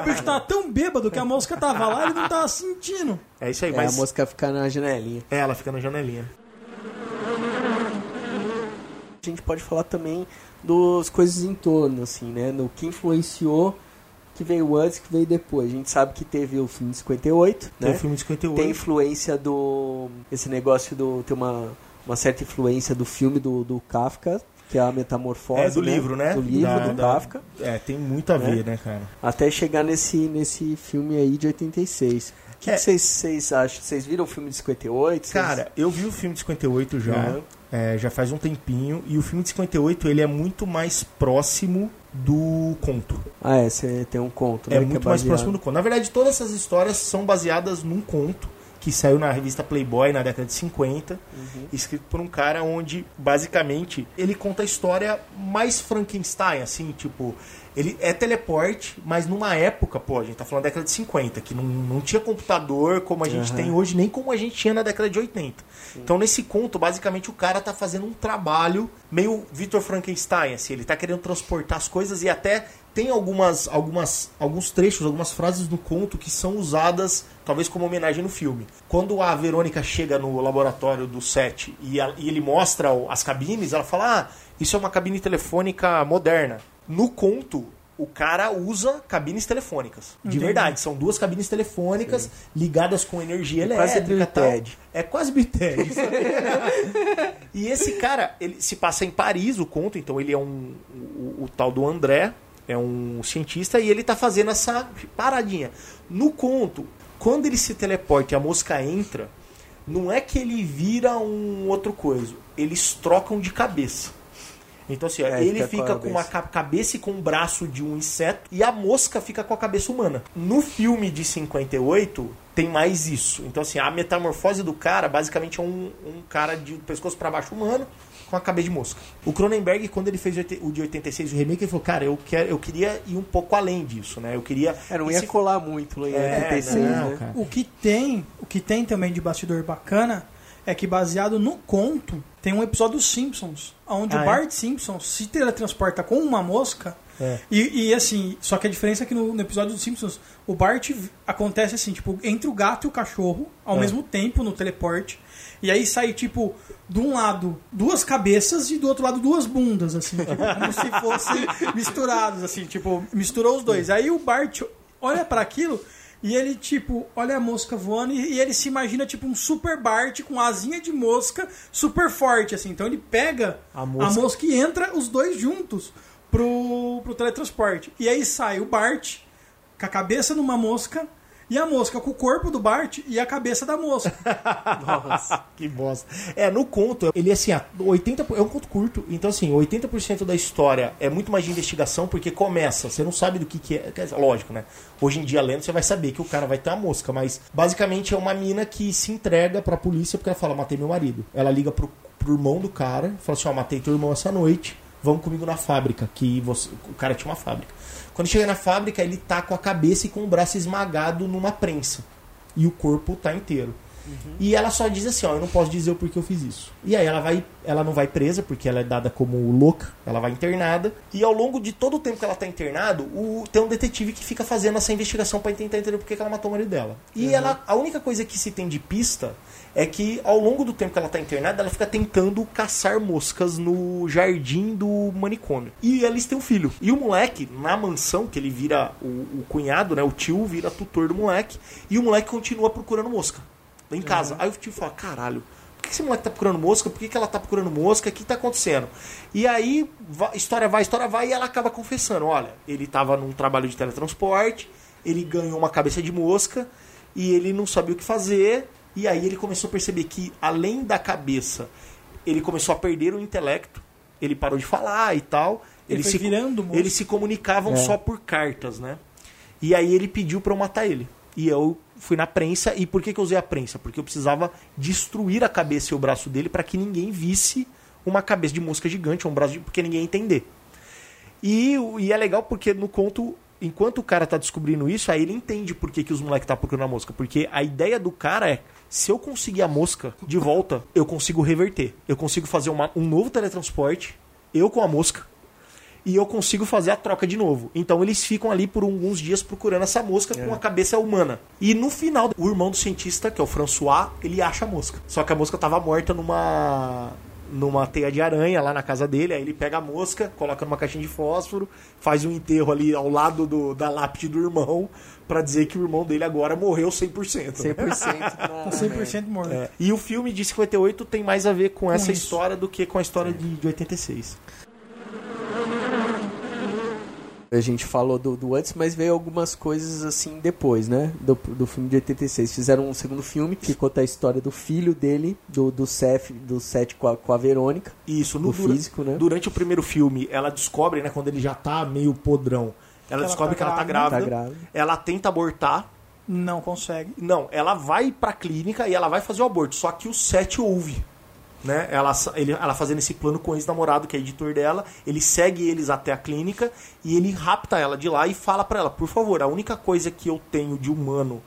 o bicho tava tão bêbado que a mosca tava lá e ele não tava sentindo. É isso aí, É, mas a mosca ficar na janelinha. É, ela fica na janelinha. A gente pode falar também dos coisas em torno, assim, né? No que influenciou, que veio antes, que veio depois. A gente sabe que teve o filme de 58, Tem né? o filme de 58. Tem influência do... Esse negócio do... Tem uma, uma certa influência do filme do, do Kafka, que é a Metamorfose, É, do livro, né? Do livro, Da- do da- Kafka. É, tem muito a ver, né, cara? Até chegar nesse, nesse filme aí de 86. O que É. que vocês vocês acham? Vocês viram o filme de 58? Vocês- Cara, eu vi o filme de 58 já. Uhum. É, já faz um tempinho. E o filme de 58 ele é muito mais próximo do conto. Ah, é, você tem um conto, né? É muito mais baseado. próximo do conto. Na verdade, todas essas histórias são baseadas num conto que saiu na revista Playboy na década de 50, Uhum. escrito por um cara onde, basicamente, ele conta a história mais Frankenstein, assim, tipo, ele é teleporte, mas numa época, pô, a gente tá falando da década de 50, que não, não tinha computador como a gente Aham. tem hoje, nem como a gente tinha na década de 80. Então, nesse conto, basicamente, o cara tá fazendo um trabalho meio Victor Frankenstein, assim, ele tá querendo transportar as coisas e até tem algumas, algumas, alguns trechos, algumas frases do conto que são usadas talvez como homenagem no filme. Quando a Verônica chega no laboratório do set e, a- e ele mostra as cabines, ela fala: Ah, isso é uma cabine telefônica moderna. No conto, o cara usa cabines telefônicas. De Entendi. verdade, são duas cabines telefônicas ligadas com energia quase elétrica. Ted. É quase Bill Ted. E esse cara, ele se passa em Paris, o conto, então ele é um. O, o tal do André, é um cientista, e ele tá fazendo essa paradinha. No conto, quando ele se teleporta e a mosca entra, não é que ele vira um outro coisa, eles trocam de cabeça. Então, assim, ó, É, ele fica com a uma cabeça. ca- cabeça e com o braço de um inseto e a mosca fica com a cabeça humana. No filme de 58, tem mais isso. Então, assim, a metamorfose do cara basicamente é um, um cara de pescoço para baixo humano com a cabeça de mosca. O Cronenberg, quando ele fez o de 86, o remake, ele falou: Cara, eu, quero, eu queria ir um pouco além disso, né? Eu queria. É, não ia se- colar muito em É, 86, não, né? cara. O que tem, o que tem também de bastidor bacana é que baseado no conto, tem um episódio dos Simpsons, onde Ah, o é? Bart Simpson se teletransporta com uma mosca. É. E, e, assim, só que a diferença é que no, no episódio dos Simpsons, o Bart acontece assim, tipo, entre o gato e o cachorro, ao É. mesmo tempo no teleporte. E aí sai, tipo, de um lado duas cabeças e do outro lado duas bundas, assim, tipo, como se fossem misturados, assim, tipo, misturou os dois. Aí o Bart olha para aquilo e ele, tipo, olha a mosca voando e, e ele se imagina, tipo, um super Bart com asinha de mosca super forte, assim. Então ele pega A a mosca. mosca, e entra os dois juntos pro, pro teletransporte. E aí sai o Bart com a cabeça numa mosca e a mosca com o corpo do Bart e a cabeça da mosca. Nossa. Que bosta. É, no conto, ele assim, ah, 80, é um conto curto, então assim, 80% da história é muito mais de investigação, porque começa, você não sabe do que, que é. Lógico, né? Hoje em dia, lendo, você vai saber que o cara vai ter uma mosca, mas basicamente é uma mina que se entrega pra polícia porque ela fala, matei meu marido. Ela liga pro, pro irmão do cara, fala assim, ó, matei teu irmão essa noite, vamos comigo na fábrica, que você, o cara tinha uma fábrica. Quando chega na fábrica, ele tá com a cabeça e com o braço esmagado numa prensa. E o corpo tá inteiro. E ela só diz assim, ó, eu não posso dizer o porquê eu fiz isso. E aí ela vai, ela não vai presa porque ela é dada como louca, ela vai internada. E ao longo de todo o tempo que ela tá internado, o, tem um detetive que fica fazendo essa investigação para tentar entender por que ela matou o marido dela. E ela, a única coisa que se tem de pista é que ao longo do tempo que ela tá internada, ela fica tentando caçar moscas no jardim do manicômio. E eles têm um filho. E o moleque, na mansão, que ele vira o, o cunhado, né? O tio vira tutor do moleque. E o moleque continua procurando mosca em casa. Aí o tio fala, caralho, por que esse moleque tá procurando mosca? Por que, que ela tá procurando mosca? O que tá acontecendo? E aí, história vai, história vai, e ela acaba confessando, olha, ele tava num trabalho de teletransporte, ele ganhou uma cabeça de mosca, e ele não sabia o que fazer, e aí ele começou a perceber que, além da cabeça, ele começou a perder o intelecto, ele parou de falar e tal. Ele foi se, virando mosca. eles se comunicavam É. só por cartas, né? E aí ele pediu pra eu matar ele. E eu fui na prensa. E por que, que eu usei a prensa? Porque eu precisava destruir a cabeça e o braço dele para que ninguém visse uma cabeça de mosca gigante, um braço de... porque ninguém ia entender. E, e é legal porque no conto, enquanto o cara tá descobrindo isso, aí ele entende por que, que os moleques tá procurando a mosca. Porque a ideia do cara é: se eu conseguir a mosca de volta, eu consigo reverter. Eu consigo fazer uma- um novo teletransporte, eu com a mosca, e eu consigo fazer a troca de novo. Então eles ficam ali por alguns dias procurando essa mosca com a cabeça humana. E no final, o irmão do cientista, que é o François, ele acha a mosca. Só que a mosca tava morta numa numa teia de aranha lá na casa dele, aí ele pega a mosca, coloca numa caixinha de fósforo, faz um enterro ali ao lado do, da lápide do irmão, pra dizer que o irmão dele agora morreu 100%. né? 100% na, Tá 100% morto. É, E o filme de 58 tem mais a ver com, essa isso. história do que com a história de, de 86. A gente falou do, do antes, mas veio algumas coisas assim depois, né? Do, do filme de 86. Fizeram um segundo filme que conta a história do filho dele, do, do Seth, do Seth com a, com a Verônica. Isso, no Do dura- físico, né? Durante o primeiro filme, ela descobre, né, quando ele já tá meio podrão, ela ela descobre tá que ela tá grávida. grávida, Tá grávida. ela tenta abortar. Não consegue. Não, ela vai pra clínica e ela vai fazer o aborto, só que o Seth ouve. Né? Ela, ele, ela fazendo esse plano com o ex-namorado, que é editor dela, ele segue eles até a clínica e ele rapta ela de lá e fala pra ela: por favor, a única coisa que eu tenho de humano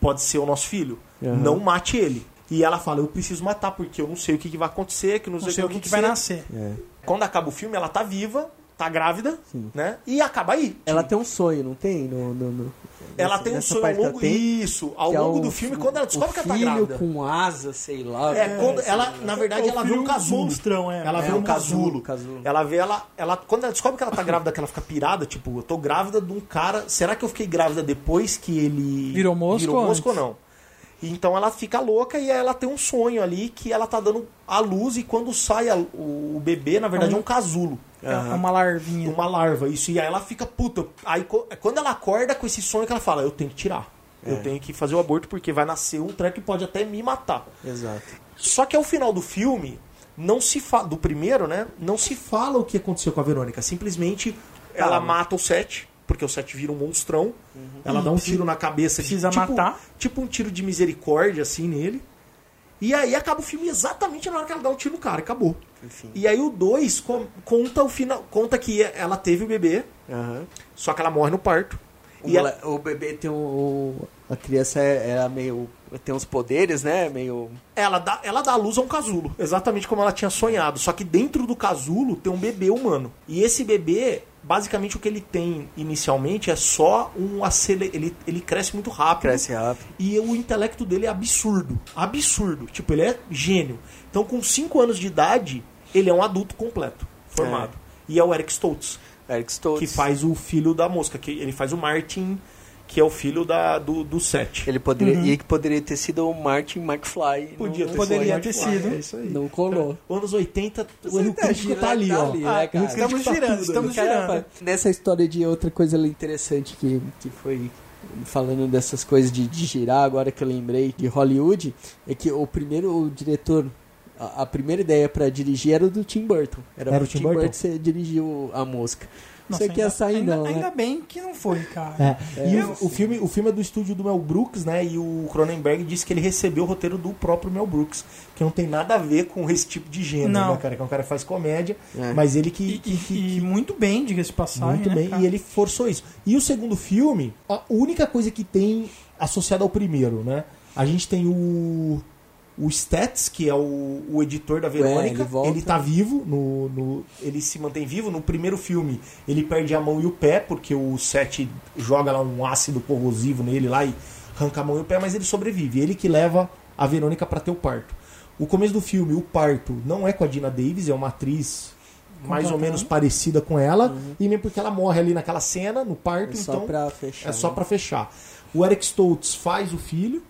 pode ser o nosso filho. Aham. Não mate ele. E ela fala: eu preciso matar porque eu não sei o que, que vai acontecer, que não sei, Não sei o que, que acontecer. vai nascer. É. Quando acaba o filme, ela tá viva, tá grávida, né? E acaba aí. Ela tem um sonho, não tem? No, no- no- Ela nessa- tem um sonho ao longo. tem, Isso, ao é longo o- do filme, quando ela descobre que ela tá filho grávida. com asa, sei lá. É, quando sei ela, na verdade, É ela vê um casulo. monstrão, é. Ela É, vê um um casulo. casulo. Ela vê ela, ela. Quando ela descobre que ela tá grávida, que ela fica pirada, tipo, eu tô grávida de um cara. Será que eu fiquei grávida depois que ele. Virou mosca virou ou mosca ou antes? não? Então ela fica louca e ela tem um sonho ali que ela tá dando a luz e quando sai a- o, o bebê, na verdade, é um casulo. É uma larvinha. Uma larva, isso. E aí ela fica puta. Aí quando ela acorda com esse sonho que ela fala, eu tenho que tirar. É. Eu tenho que fazer o aborto porque vai nascer um treco que pode até me matar. Exato. Só que ao final do filme, não se fala. Do primeiro, né? Não se fala o que aconteceu com a Verônica. Simplesmente ela Calma. mata o Sete, porque o Sete vira um monstrão. Ela dá um tiro na cabeça. de- precisa tipo, matar. Tipo um tiro de misericórdia, assim, nele. E aí acaba o filme exatamente na hora que ela dá um tiro no cara, acabou. Enfim. E aí o 2 conta o final. Conta que ela teve o bebê, Aham. só que ela morre no parto. O, E ela- o bebê tem um. o- A criança é, é meio. tem uns poderes, né? Meio. Ela dá, ela dá luz a um casulo, exatamente como ela tinha sonhado. Só que dentro do casulo tem um bebê humano. E esse bebê, basicamente o que ele tem inicialmente é só um acele... ele, ele cresce muito rápido. Cresce rápido. E o intelecto dele é absurdo. Absurdo. Tipo, ele é gênio. Então, com 5 anos de idade, ele é um adulto completo, formado. E é o Eric Stoltz, Eric Stoltz. que faz o filho da mosca. que Ele faz o Martin, que é o filho da, do, do Seth. Ele poderia. E que poderia ter sido o Martin McFly. Podia não- ter Poderia sido. ter sido. É isso aí. Não colou. Anos 80, o erro tá crítico tá ali, tá ó. ali, Ah, né, crítico Estamos tá girando, tudo, estamos girando. Cara, Nessa história de outra coisa interessante que, que foi falando dessas coisas de, de girar, agora que eu lembrei de Hollywood, é que o primeiro o diretor, a, a primeira ideia pra dirigir era do Tim Burton. Era, Era o Tim Tim Burton? Burton que dirigiu a música. Nossa, Você quer ainda- sair ainda, não, né? Ainda bem que não foi, cara. É. E o, o filme, o filme é do estúdio do Mel Brooks, né? E o Cronenberg disse que ele recebeu o roteiro do próprio Mel Brooks, que não tem nada a ver com esse tipo de gênero, Não. né, cara? Que é um cara que faz comédia, É. mas ele que, E, que- que- e- que- muito bem, diga-se de passagem. muito né, bem, cara? e ele forçou isso. E o segundo filme, a única coisa que tem associada ao primeiro, né? A gente tem o o Stats, que é o, o editor da Verônica, ele volta. ele tá vivo, no, no- ele se mantém vivo. No primeiro filme, ele perde a mão e o pé, porque o Seth joga lá um ácido corrosivo nele lá e arranca a mão e o pé, mas ele sobrevive. Ele que leva a Verônica para ter o parto. O começo do filme, o parto, não é com a Dina Davis, é uma atriz mais ou menos parecida com ela, e mesmo porque ela morre ali naquela cena, no parto, É só então pra fechar. é só né? pra fechar. O Eric Stoltz faz o filho,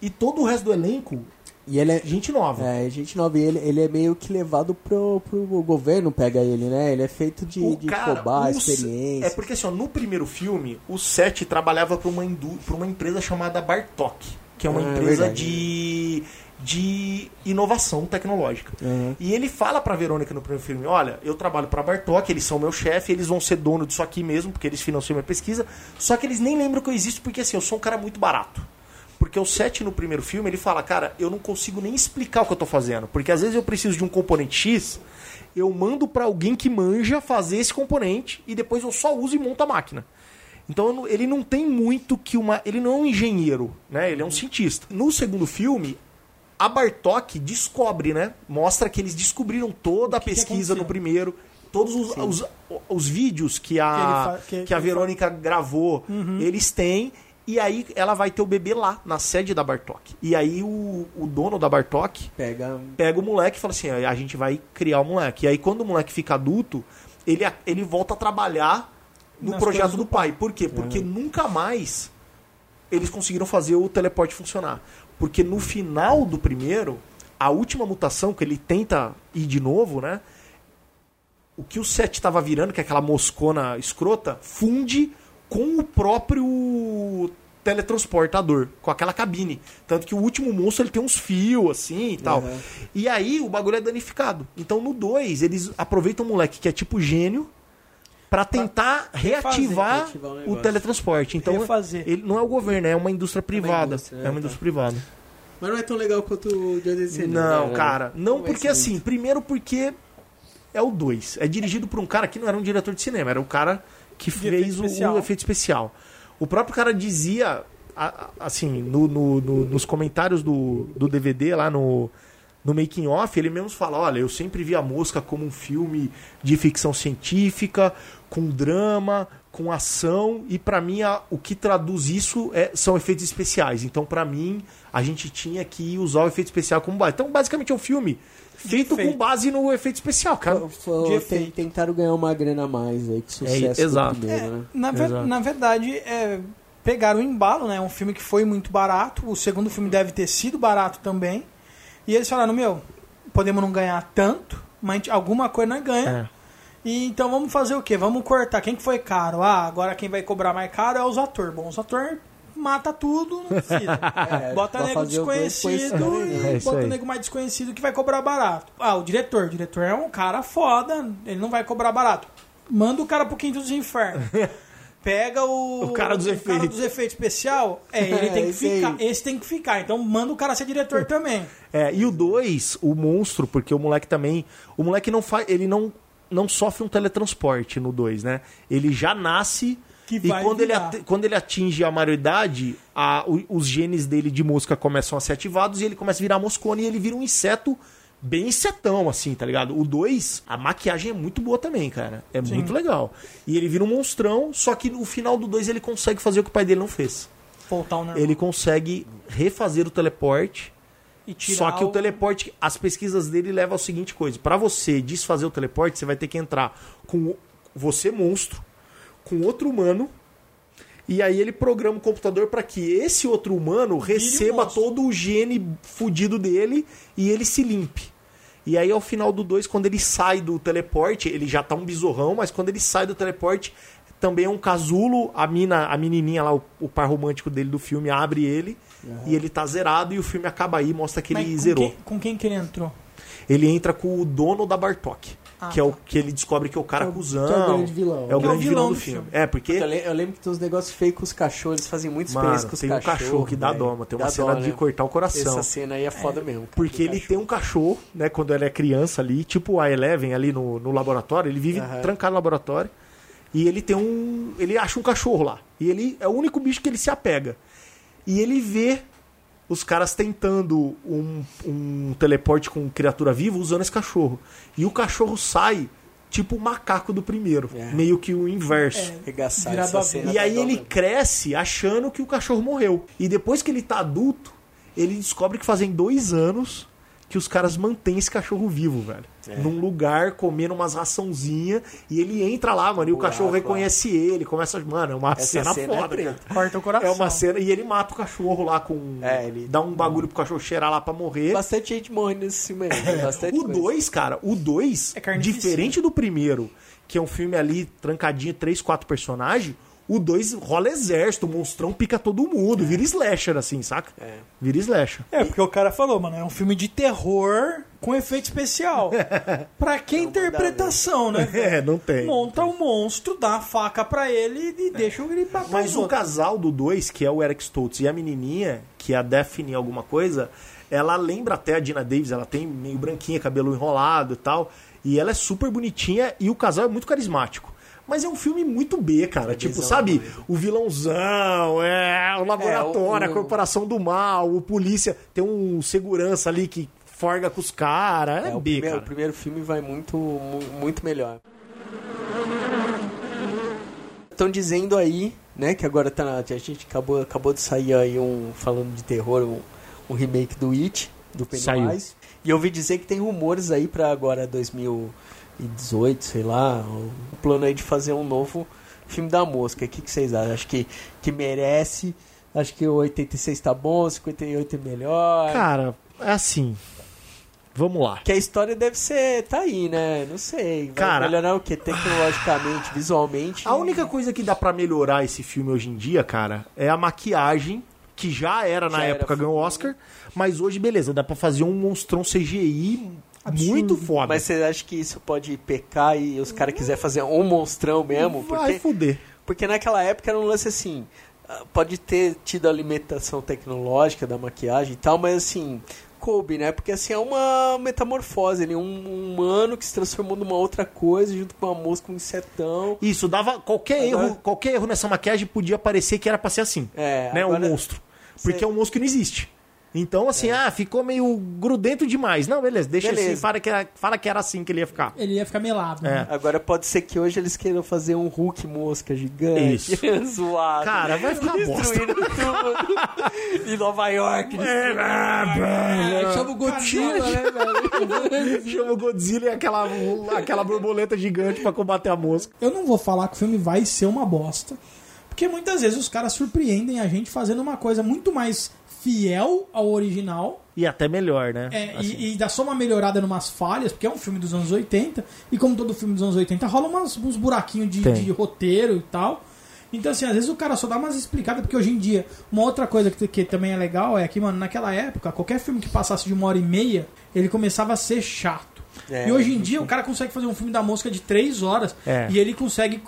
e todo o resto do elenco, E ele é. gente nova. É, gente nova, e ele, ele é meio que levado pro, pro governo pega ele, né? Ele é feito de, O de cara, experiência. É porque assim, ó, no primeiro filme, o Seth trabalhava para uma, indú- pra uma empresa chamada Bartok, que é uma Ah, é empresa verdade. de, de inovação tecnológica. Uhum. E ele fala pra Verônica no primeiro filme: Olha, eu trabalho pra Bartok, eles são meu chefe, eles vão ser dono disso aqui mesmo, porque eles financiam minha pesquisa. Só que eles nem lembram que eu existo, porque assim, eu sou um cara muito barato. Porque o Seth no primeiro filme, ele fala, cara, eu não consigo nem explicar o que eu tô fazendo. Porque às vezes eu preciso de um componente X, eu mando pra alguém que manja fazer esse componente e depois eu só uso e monto a máquina. Então ele não tem muito que uma. Ele não é um engenheiro, né? Ele é um cientista. No segundo filme, a Bartok descobre, né? Mostra que eles descobriram toda a que pesquisa no primeiro. Todos os, os, os vídeos que a, Que fa- que, que- a Verônica gravou, eles têm. E aí ela vai ter o bebê lá, na sede da Bartok. E aí o, o dono da Bartok Pega. pega o moleque e fala assim: a gente vai criar o moleque. E aí quando o moleque fica adulto, ele, ele volta a trabalhar no Nas projeto do do pai. Por quê? Porque nunca mais eles conseguiram fazer o teleporte funcionar. Porque no final do primeiro, a última mutação que ele tenta ir de novo, né? O que o Seth estava virando, que é aquela moscona escrota, funde com o próprio teletransportador, com aquela cabine. Tanto que o último monstro ele tem uns fios assim e tal. Uhum. E aí o bagulho é danificado. Então no 2, eles aproveitam o moleque que é tipo gênio pra tentar reativar reativar o o, teletransporte. Então Refazer. ele não é o governo, é uma indústria privada. indústria, é né, uma tá. indústria privada. Mas não é tão legal quanto o Jordan Cena. Não, né? cara, não Não vai porque assim, primeiro porque é o 2. É dirigido por um cara que não era um diretor de cinema, era o cara que De fez efeito o, efeito especial. O próprio cara dizia, assim, no- no- no- nos comentários do, do DVD lá no, No making off, ele mesmo fala: olha, eu sempre vi a mosca como um filme de ficção científica, com drama, com ação, e pra mim a- o que traduz isso é- são efeitos especiais. Então, pra mim, a gente tinha que usar o efeito especial como base. Então, basicamente, é um filme feito com base no efeito especial, cara. Foi- tem- efeito. tentaram ganhar uma grana a mais aí, que sucesso do exato. primeiro, né? Na, ver- Exato. na verdade, é, pegaram o embalo, né? É um filme que foi muito barato. O segundo filme deve ter sido barato também. E eles falaram, meu, podemos não ganhar tanto, mas alguma coisa nós ganha. É. E então vamos fazer o quê? Vamos cortar. Quem que foi caro? Ah, agora quem vai cobrar mais caro é os atores. Bom, os atores mata tudo, não precisa. É, bota nego o desconhecido e? É bota aí. o nego mais desconhecido que vai cobrar barato. Ah, o diretor. O diretor é um cara foda, ele não vai cobrar barato. Manda o cara pro quinto dos infernos. Pega o, O cara dos efeitos. dos efeitos especial, é, ele É, tem que esse aí. ficar. Esse tem que ficar. Então manda o cara ser diretor também. É, e o 2, o monstro, porque o moleque também. O moleque não faz. Ele não, não sofre um teletransporte no 2, né? Ele já nasce. Que e quando ele, virar. ati- quando ele atinge a maioridade, a- o- os genes dele de mosca começam a ser ativados e ele começa a virar moscona e ele vira um inseto bem insetão, assim, tá ligado? O 2, a maquiagem é muito boa também, cara. É Sim. muito legal. E ele vira um monstrão, só que no final do 2 ele consegue fazer o que o pai dele não fez. Voltar ao normal. Ele consegue refazer o teleporte E só que o teleporte, as pesquisas dele levam ao seguinte coisa: Pra você desfazer o teleporte, você vai ter que entrar com você monstro, com outro humano, e aí ele programa o computador pra que esse outro humano receba todo o gene fudido dele e ele se limpe. E aí ao final do 2, quando ele sai do teleporte, ele já tá um bizorrão, mas quando ele sai do teleporte, também é um casulo, a mina, a menininha lá, o, o par romântico dele do filme abre ele e ele tá zerado e o filme acaba aí, mostra que Mas ele com zerou. Quem, com quem que ele entrou? Ele entra com o dono da Bartok, Ah, que é o que ele descobre que é o cara é o- cuzão. que é o grande vilão. É o Que é o grande vilão, vilão do do filme. filme. É, porque Eu, eu lembro que tem uns negócios feios com os cachorros, eles fazem Mano, experiência com os tem um cachorros. cachorro que dá dó, mano. Tem uma Dá cena dó, de né? cortar o coração. Essa cena aí é foda mesmo. Porque ele tem um cachorro, né? Quando ele é criança ali, tipo a Eleven ali no, no laboratório, ele vive Aham. trancado no laboratório. E ele tem um. Ele acha um cachorro lá. E ele é o único bicho que ele se apega. E ele vê os caras tentando um, um teleporte com criatura viva usando esse cachorro. E o cachorro sai tipo o macaco do primeiro. É. Meio que o inverso. Cena. E aí ele mesmo. cresce achando que o cachorro morreu. E depois que ele tá adulto, ele descobre que fazem dois anos que os caras mantêm esse cachorro vivo, velho. É. Num lugar, comendo umas raçãozinhas. E ele entra lá, mano, e o Buraco cachorro reconhece ele. Começa. Mano, é uma Essa cena, cena é foda, cara. Corta o coração. É uma cena. E ele mata o cachorro lá com. É, ele- Dá um bagulho pro cachorro cheirar lá pra morrer. Bastante gente morre nesse filme aí. Bastante O coisa. 2, cara, o 2, É diferente do primeiro, que é um filme ali trancadinho, três, quatro personagens, o 2 rola exército, o monstrão pica todo mundo, vira slasher assim, saca? É. Vira slasher. É, porque o cara falou, mano, é um filme de terror com efeito especial. pra que interpretação, né? É, não tem. Monta o monstro, dá a faca pra ele e deixa ele pra Mas o casal do 2, que é o Eric Stoltz e a menininha, que é a Daphne alguma coisa, ela lembra até a Dina Davis, ela tem meio branquinha, cabelo enrolado e tal, e ela é super bonitinha e o casal é muito carismático. Mas é um filme muito B, cara. tipo, Bzão sabe? doido. O vilãozão, é, o laboratório, É, o- a corporação do mal, o polícia. Tem um segurança ali que forga com os caras. É, É, o, B, primeiro, cara. o primeiro filme vai muito, mu- muito melhor. Estão dizendo aí, né, que agora tá na, a gente acabou, acabou de sair aí um falando de terror, um, um remake do It, do Pennywise. E eu ouvi dizer que tem rumores aí pra agora 2018, sei lá, o plano aí de fazer um novo filme da mosca. O que, que vocês acham? Acho que, que merece. Acho que o 86 tá bom, 58 é melhor. Cara, é assim. Vamos lá. Que a história deve ser. tá aí, né? Não sei. Vai Cara- melhorar o que? Tecnologicamente, visualmente. A única coisa que dá pra melhorar esse filme hoje em dia, cara, é a maquiagem, que já era na Já era época ganhou. Oscar, mas hoje, beleza, dá pra fazer um monstrão CGI Absurdo. muito foda. Mas você acha que isso pode pecar e os caras quiserem fazer um monstrão mesmo? Vai Porque, fuder. porque naquela época era um lance assim. ah, Pode ter tido a limitação tecnológica da maquiagem e tal, mas assim, coube, né? Porque assim, é uma metamorfose ali, um, um humano que se transformou numa outra coisa junto com uma mosca, um insetão. Isso, dava qualquer Agora- erro, qualquer erro nessa maquiagem podia parecer que era pra ser assim, É, né, agora- um monstro. Porque Cê- é um monstro que não existe. Então, assim, ah, ficou meio grudento demais. Não, beleza, deixa Beleza. assim, fala que, era, fala que era assim que ele ia ficar. Ele ia ficar melado. né? Agora pode ser que hoje eles queiram fazer um Hulk mosca gigante, zoado. Cara, vai ficar bosta. Destruindo tudo. em Nova York. É, chama o Godzilla, né, velho? Chama o Godzilla e aquela, aquela borboleta gigante pra combater a mosca. Eu não vou falar que o filme vai ser uma bosta. Porque muitas vezes os caras surpreendem a gente fazendo uma coisa muito mais fiel ao original E até melhor, né? é, Assim. e, e dá só uma melhorada numas falhas, porque é um filme dos anos 80, e como todo filme dos anos 80, rola umas, uns buraquinhos de, de roteiro e tal. Então, assim, às vezes o cara só dá umas explicadas, porque hoje em dia, uma outra coisa que, que também é legal é que, mano, naquela época, qualquer filme que passasse de uma hora e meia, ele começava a ser chato. É. e hoje em dia, o cara consegue fazer um filme da mosca de três horas, É. e ele consegue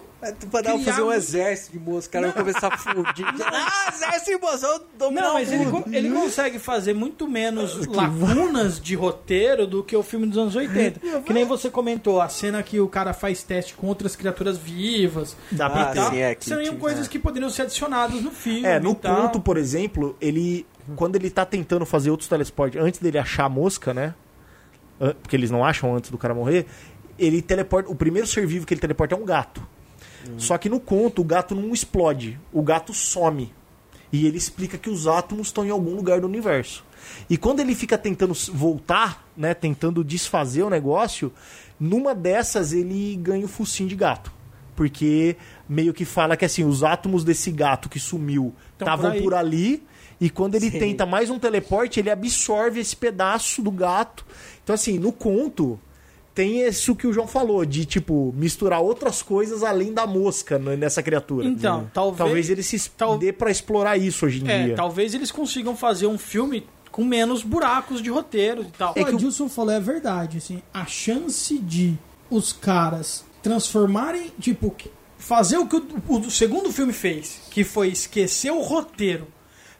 Pra dar, Criar fazer um exército de mosca, o cara vai começar a fugir. Ah, exército de mosca, eu dominar Não, o mas ele, ele consegue fazer muito menos lacunas de roteiro do que o filme dos anos 80. Que nem você comentou, a cena que o cara faz teste com outras criaturas vivas. Dá Ah, pra sim, é, que Seriam coisas que poderiam ser adicionadas no filme. É, no conto, por exemplo, ele. Quando ele tá tentando fazer outros teleportes, antes dele achar a mosca, né? An- Porque eles não acham antes do cara morrer. Ele teleporta. O primeiro ser vivo que ele teleporta é um gato. Só que no conto, o gato não explode. O gato some. E ele explica que os átomos estão em algum lugar do universo. E quando ele fica tentando voltar, né? Tentando desfazer o negócio, numa dessas ele ganha o focinho de gato. Porque meio que fala que assim, os átomos desse gato que sumiu estavam por por ali. E quando ele Sim. tenta mais um teleporte, ele absorve esse pedaço do gato. Então, assim, no conto, tem isso que o João falou, de tipo, misturar outras coisas além da mosca né, nessa criatura. Então, talvez- talvez ele se tal- dê pra explorar isso hoje em É, dia. talvez eles consigam fazer um filme com menos buracos de roteiro e tal. É o que o- Adilson falou é verdade, assim, a chance de os caras transformarem, tipo, fazer o que o, o segundo filme fez, que foi esquecer o roteiro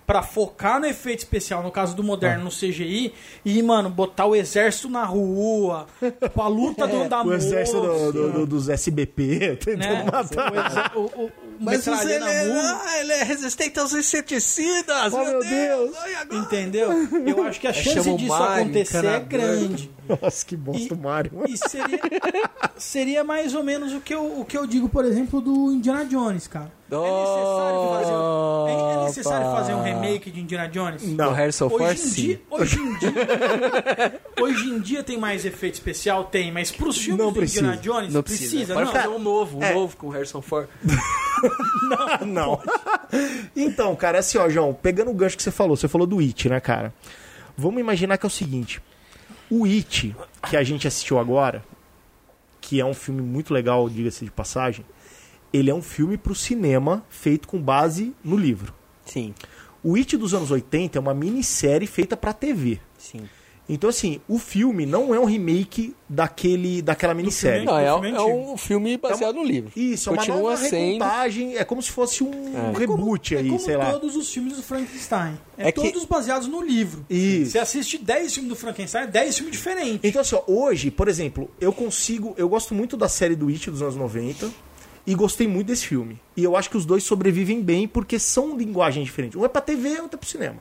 pra focar no efeito especial, no caso do moderno, Ah. no CGI, e, mano, botar o exército na rua, com a luta do, da o exército do- moça, do- do- dos SBP tentando né? matar. O, o, o, Mas metralha ele na é, ah, ele é resistente aos inseticidas. Oh, meu Deus. Ai, agora- Entendeu? Eu acho que a chance chama o disso Mario, acontecer é grande. Nossa, que bosta o Mario. E seria, seria mais ou menos o que, eu, o que eu digo, por exemplo, do Indiana Jones, cara. É necessário fazer, um- é- é necessário fazer um remake de Indiana Jones? No Harrison Ford, Hoje em, sim. dia, hoje, em dia, hoje em dia tem mais efeito especial? Tem, mas pros filmes Não do precisa. Indiana Jones Não precisa, precisa. Pode não. fazer um novo, um É. novo com o Harrison Ford. Não. então, cara, assim, ó, João, pegando o gancho que você falou, você falou do It, né, cara? Vamos imaginar que é o seguinte: o It, que a gente assistiu agora, que é um filme muito legal, diga-se de passagem, ele é um filme pro cinema feito com base no livro. Sim, O It dos anos 80 é uma minissérie feita pra TV. sim. Então, assim, o filme não é um remake daquele, daquela minissérie. filme- Não, é, é um filme baseado no livro. Isso, é uma Continua nova sendo. recontagem, é como se fosse um É. reboot é aí, como sei lá. todos os filmes do Frankenstein. É, É que- todos baseados no livro. Isso. Você assiste 10 filmes do Frankenstein, é 10 filmes diferentes. Então, assim, ó, hoje, por exemplo, eu consigo. Eu gosto muito da série do It dos anos 90 e gostei muito desse filme. E eu acho que os dois sobrevivem bem porque são linguagens diferentes. Um é pra TV, outro é pro cinema.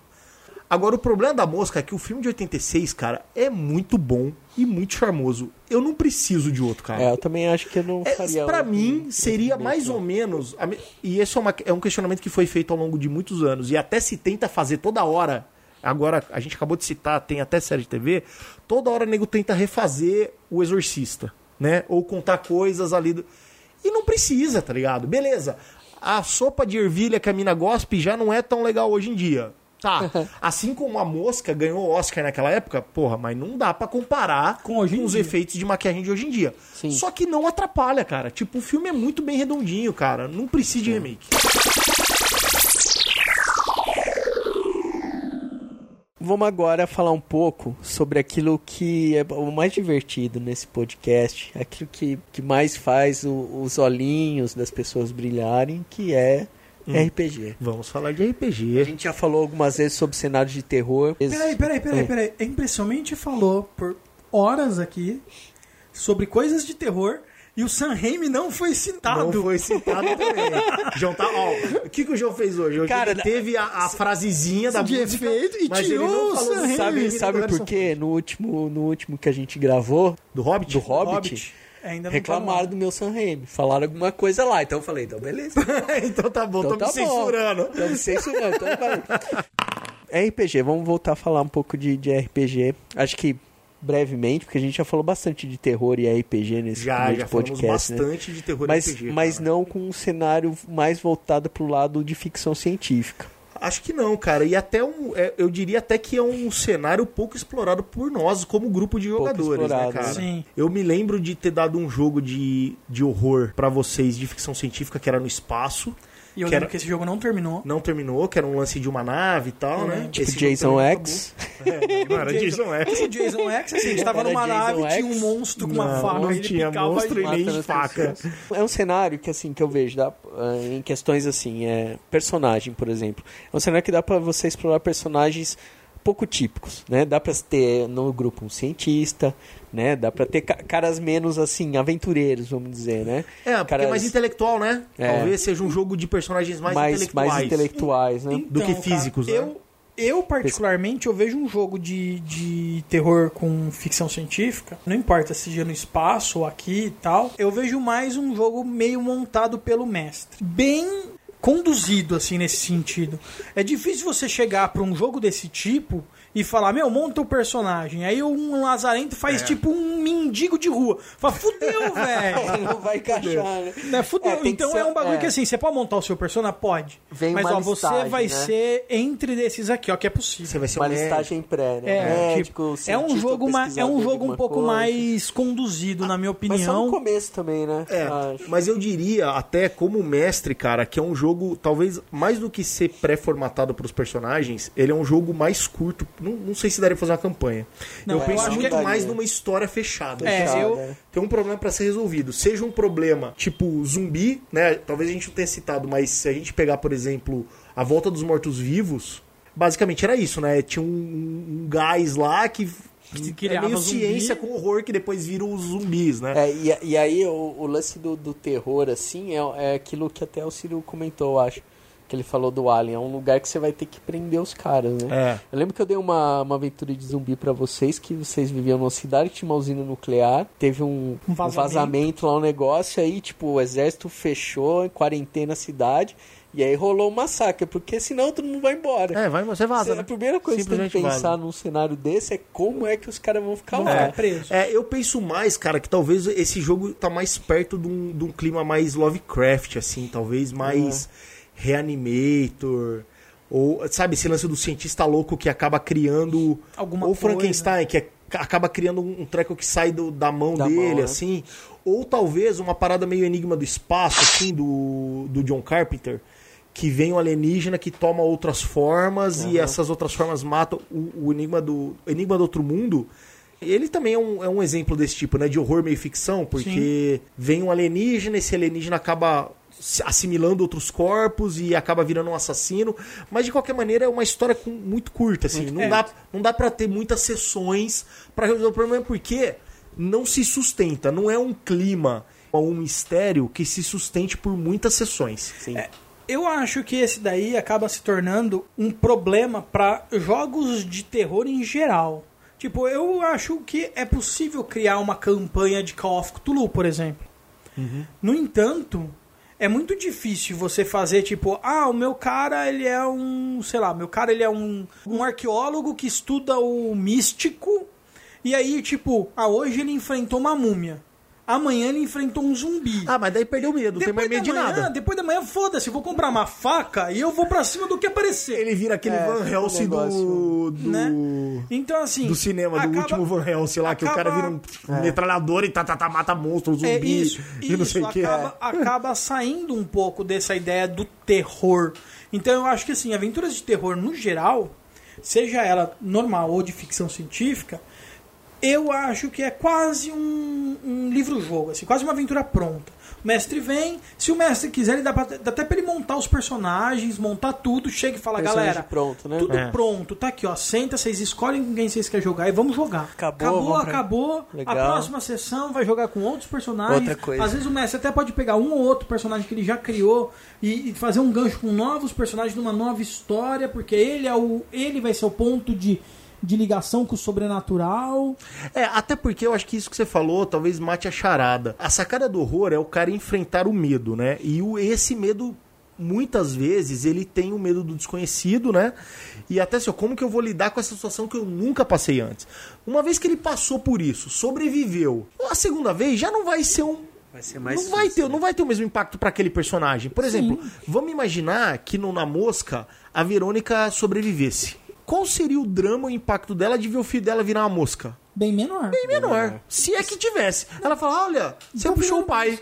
Agora, o problema da mosca é que o filme de 86, cara, é muito bom e muito charmoso. Eu não preciso de outro, cara. É, eu também acho que eu não É, faria. pra um- mim, seria mais ou menos. E esse é, uma- é um questionamento que foi feito ao longo de muitos anos. E até se tenta fazer toda hora. Agora, a gente acabou de citar, tem até série de TV. Toda hora o nego tenta refazer o Exorcista, né? Ou contar coisas ali. Do... E não precisa, tá ligado? Beleza. A sopa de ervilha que a mina gospe já não é tão legal hoje em dia. Tá. Assim como a mosca ganhou o Oscar naquela época, porra, mas não dá pra comparar Com hoje em os dia. efeitos de maquiagem de hoje em dia. Sim. Só que não atrapalha, cara. Tipo, o filme é muito bem redondinho, cara. Não precisa de remake. Vamos agora falar um pouco sobre aquilo que é o mais divertido nesse podcast, aquilo que, que mais faz o- os olhinhos das pessoas brilharem, que é RPG. Vamos falar de A RPG. gente já falou algumas vezes sobre cenários de terror. Peraí, peraí, peraí, É. peraí. A impressionmente falou por horas aqui sobre coisas de terror E o Sam Raimi não foi citado. Não foi citado também. João tá, ó, o que, que o João fez hoje? Hoje Cara, ele teve a, a frasezinha da de música, efeito e mas ele tirou não o falou do- Raimi. Sabe, sabe por quê? No último, no último que a gente gravou, Do Hobbit? do Hobbit, Ainda não reclamaram tá do meu San Remi. Falaram alguma coisa lá. Então eu falei, então beleza. então tá bom, Então tô tá me censurando. Estão me censurando. Então vai. RPG, vamos voltar a falar um pouco de, de RPG. Acho que brevemente, porque a gente já falou bastante de terror e RPG nesse Já, já falamos podcast, né? bastante de terror Mas, RPG. mas cara. não com um cenário mais voltado pro lado de ficção científica. Acho que não, cara. E até um. é, eu diria até que é um cenário pouco explorado por nós como grupo de Pouco jogadores, né, explorado, cara? né? Sim. Eu me lembro de ter dado um jogo de, de horror pra vocês de ficção científica que era no espaço. E eu que lembro era- que esse jogo não terminou. Não terminou, que era um lance de uma nave e tal, Eu né? Tipo Esse Jason X. É, não era Jason X. O Jason X, assim, a gente tava Era numa Jason nave, tinha um monstro com uma Não, faca. não ele tinha monstro e- e nem faca. pessoas. É um cenário que assim que eu vejo dá, ah, em questões assim, é personagem, por exemplo. É um cenário que dá pra você explorar personagens pouco típicos, né? Dá pra ter no grupo um cientista, né? Dá pra ter ca- caras menos assim aventureiros, vamos dizer, né? É, porque Caras é mais intelectual, né? É. Talvez seja um jogo de personagens mais, mais, intelectuais. mais intelectuais, né? do que físicos, né? eu, eu, particularmente, eu vejo um jogo de, de terror com ficção científica, não importa se seja no espaço ou aqui e tal, eu vejo mais um jogo meio montado pelo mestre. Bem conduzido, assim, nesse sentido. É difícil você chegar pra um jogo desse tipo e falar, meu, monta o personagem. Aí um lazarento faz É. tipo um mendigo de rua. Fala, fudeu, velho. Não vai encaixar, né? Né, fudeu. É, então ser- é um bagulho é. que assim, você pode montar o seu personagem? Pode. Vem Mas uma ó, você listagem, vai né? ser entre desses aqui, ó, que é possível. Você vai ser Uma um médico. listagem pré, né? É, Médico, É um jogo, ma- é um jogo um pouco coisa. mais conduzido, na minha Mas só opinião. no começo também, né? É, Acho. mas eu diria até como mestre, cara, que é um jogo, talvez mais do que ser pré-formatado para os personagens, ele é um jogo mais curto. Não, não sei se daria pra fazer uma campanha. Não, eu eu penso acho muito que- mais numa história fechada. É, sabe? eu- né? Tem um problema pra ser resolvido. Seja um problema tipo zumbi, né? Talvez a gente não tenha citado, mas se a gente pegar, por exemplo, a volta dos mortos-vivos, basicamente era isso, né? Tinha um, um gás lá que. Que é meio zumbi. ciência com horror que depois vira os zumbis, né? É, e, e aí o, o lance do, do terror, assim, é, é aquilo que até o Ciro comentou, eu acho. Que ele falou do Alien. É um lugar que você vai ter que prender os caras, né? É. Eu lembro que eu dei uma, uma aventura de zumbi pra vocês, que vocês viviam numa cidade que tinha uma usina nuclear, teve um, Um um vazamento. vazamento. lá, um negócio, aí, tipo, o exército fechou, quarentena a cidade, e aí rolou um massacre, porque senão todo mundo vai embora. É, vai, você vaza. a né? primeira coisa que você tem que pensar vaza. num cenário desse é como é que os caras vão ficar lá. presos. É, eu penso mais, cara, que talvez esse jogo tá mais perto de um, de um clima mais Lovecraft, assim, talvez mais Reanimator. Ou, sabe, esse lance do cientista louco que acaba criando. Alguma ou coisa. Frankenstein, que é- acaba criando um, treco que sai do- da mão Da dele, mão, né? assim. Ou talvez uma parada meio enigma do espaço, assim, do, do John Carpenter. Que vem um alienígena que toma outras formas e essas outras formas matam o, o enigma do. Enigma do Outro Mundo. Ele também é um, é um exemplo desse tipo, né? De horror meio ficção, porque vem um alienígena, esse alienígena acaba assimilando outros corpos e acaba virando um assassino. Mas de qualquer maneira é uma história com- muito curta, assim. Não É. dá, não dá pra ter muitas sessões pra resolver o problema, porque não se sustenta. Não é um clima ou um mistério que se sustente por muitas sessões. Sim. Eu acho que esse daí acaba se tornando um problema para jogos de terror em geral. Tipo, eu acho que é possível criar uma campanha de Call of Cthulhu, por exemplo. No entanto, é muito difícil você fazer tipo, ah, o meu cara ele é um, sei lá, meu cara ele é um, um arqueólogo que estuda o místico e aí tipo, ah, hoje ele enfrentou uma múmia. Amanhã ele enfrentou um zumbi. Ah, mas daí perdeu o medo, não tem mais medo de da manhã, nada. Depois da manhã, foda-se, vou comprar uma faca e eu vou pra cima do que aparecer. Ele vira aquele É, Van Helsing do, do, né? Então, assim. do cinema, do acaba- último Van Helsing lá, que o cara acaba- vira um metralhador e tá, tá, tá, mata monstros, zumbi É isso, e não isso sei o que. acaba, acaba saindo um pouco dessa ideia do terror. Então eu acho que assim, aventuras de terror no geral, seja ela normal ou de ficção científica, Eu acho que é quase um, um livro-jogo, assim, quase uma aventura pronta. O mestre vem, se o mestre quiser, ele dá, pra, dá até pra ele montar os personagens, montar tudo, chega e fala, Personagem galera, pronto, né? tudo É. pronto, tá aqui, ó, senta, vocês escolhem com quem vocês querem jogar e vamos jogar. Acabou, acabou, pra- acabou. A próxima sessão vai jogar com outros personagens. Outra coisa. Às vezes o mestre até pode pegar um ou outro personagem que ele já criou e, e fazer um gancho com novos personagens numa nova história, porque ele é o ele vai ser o ponto de, de ligação com o sobrenatural. É, até porque eu acho que isso que você falou talvez mate a charada. A sacada do horror é o cara enfrentar o medo, né? E o, esse medo, muitas vezes, ele tem o medo do desconhecido, né? E até assim, como que eu vou lidar com essa situação que eu nunca passei antes? Uma vez que ele passou por isso, sobreviveu, a segunda vez já não vai ser um, Vai ser mais não vai ter, não vai ter o mesmo impacto para aquele personagem. Por exemplo, vamos imaginar que no Na Mosca a Verônica sobrevivesse. Qual seria o drama, o impacto dela de ver o filho dela virar uma mosca? Bem menor. Bem menor. Se é que tivesse. Ela fala: olha, você puxou o pai.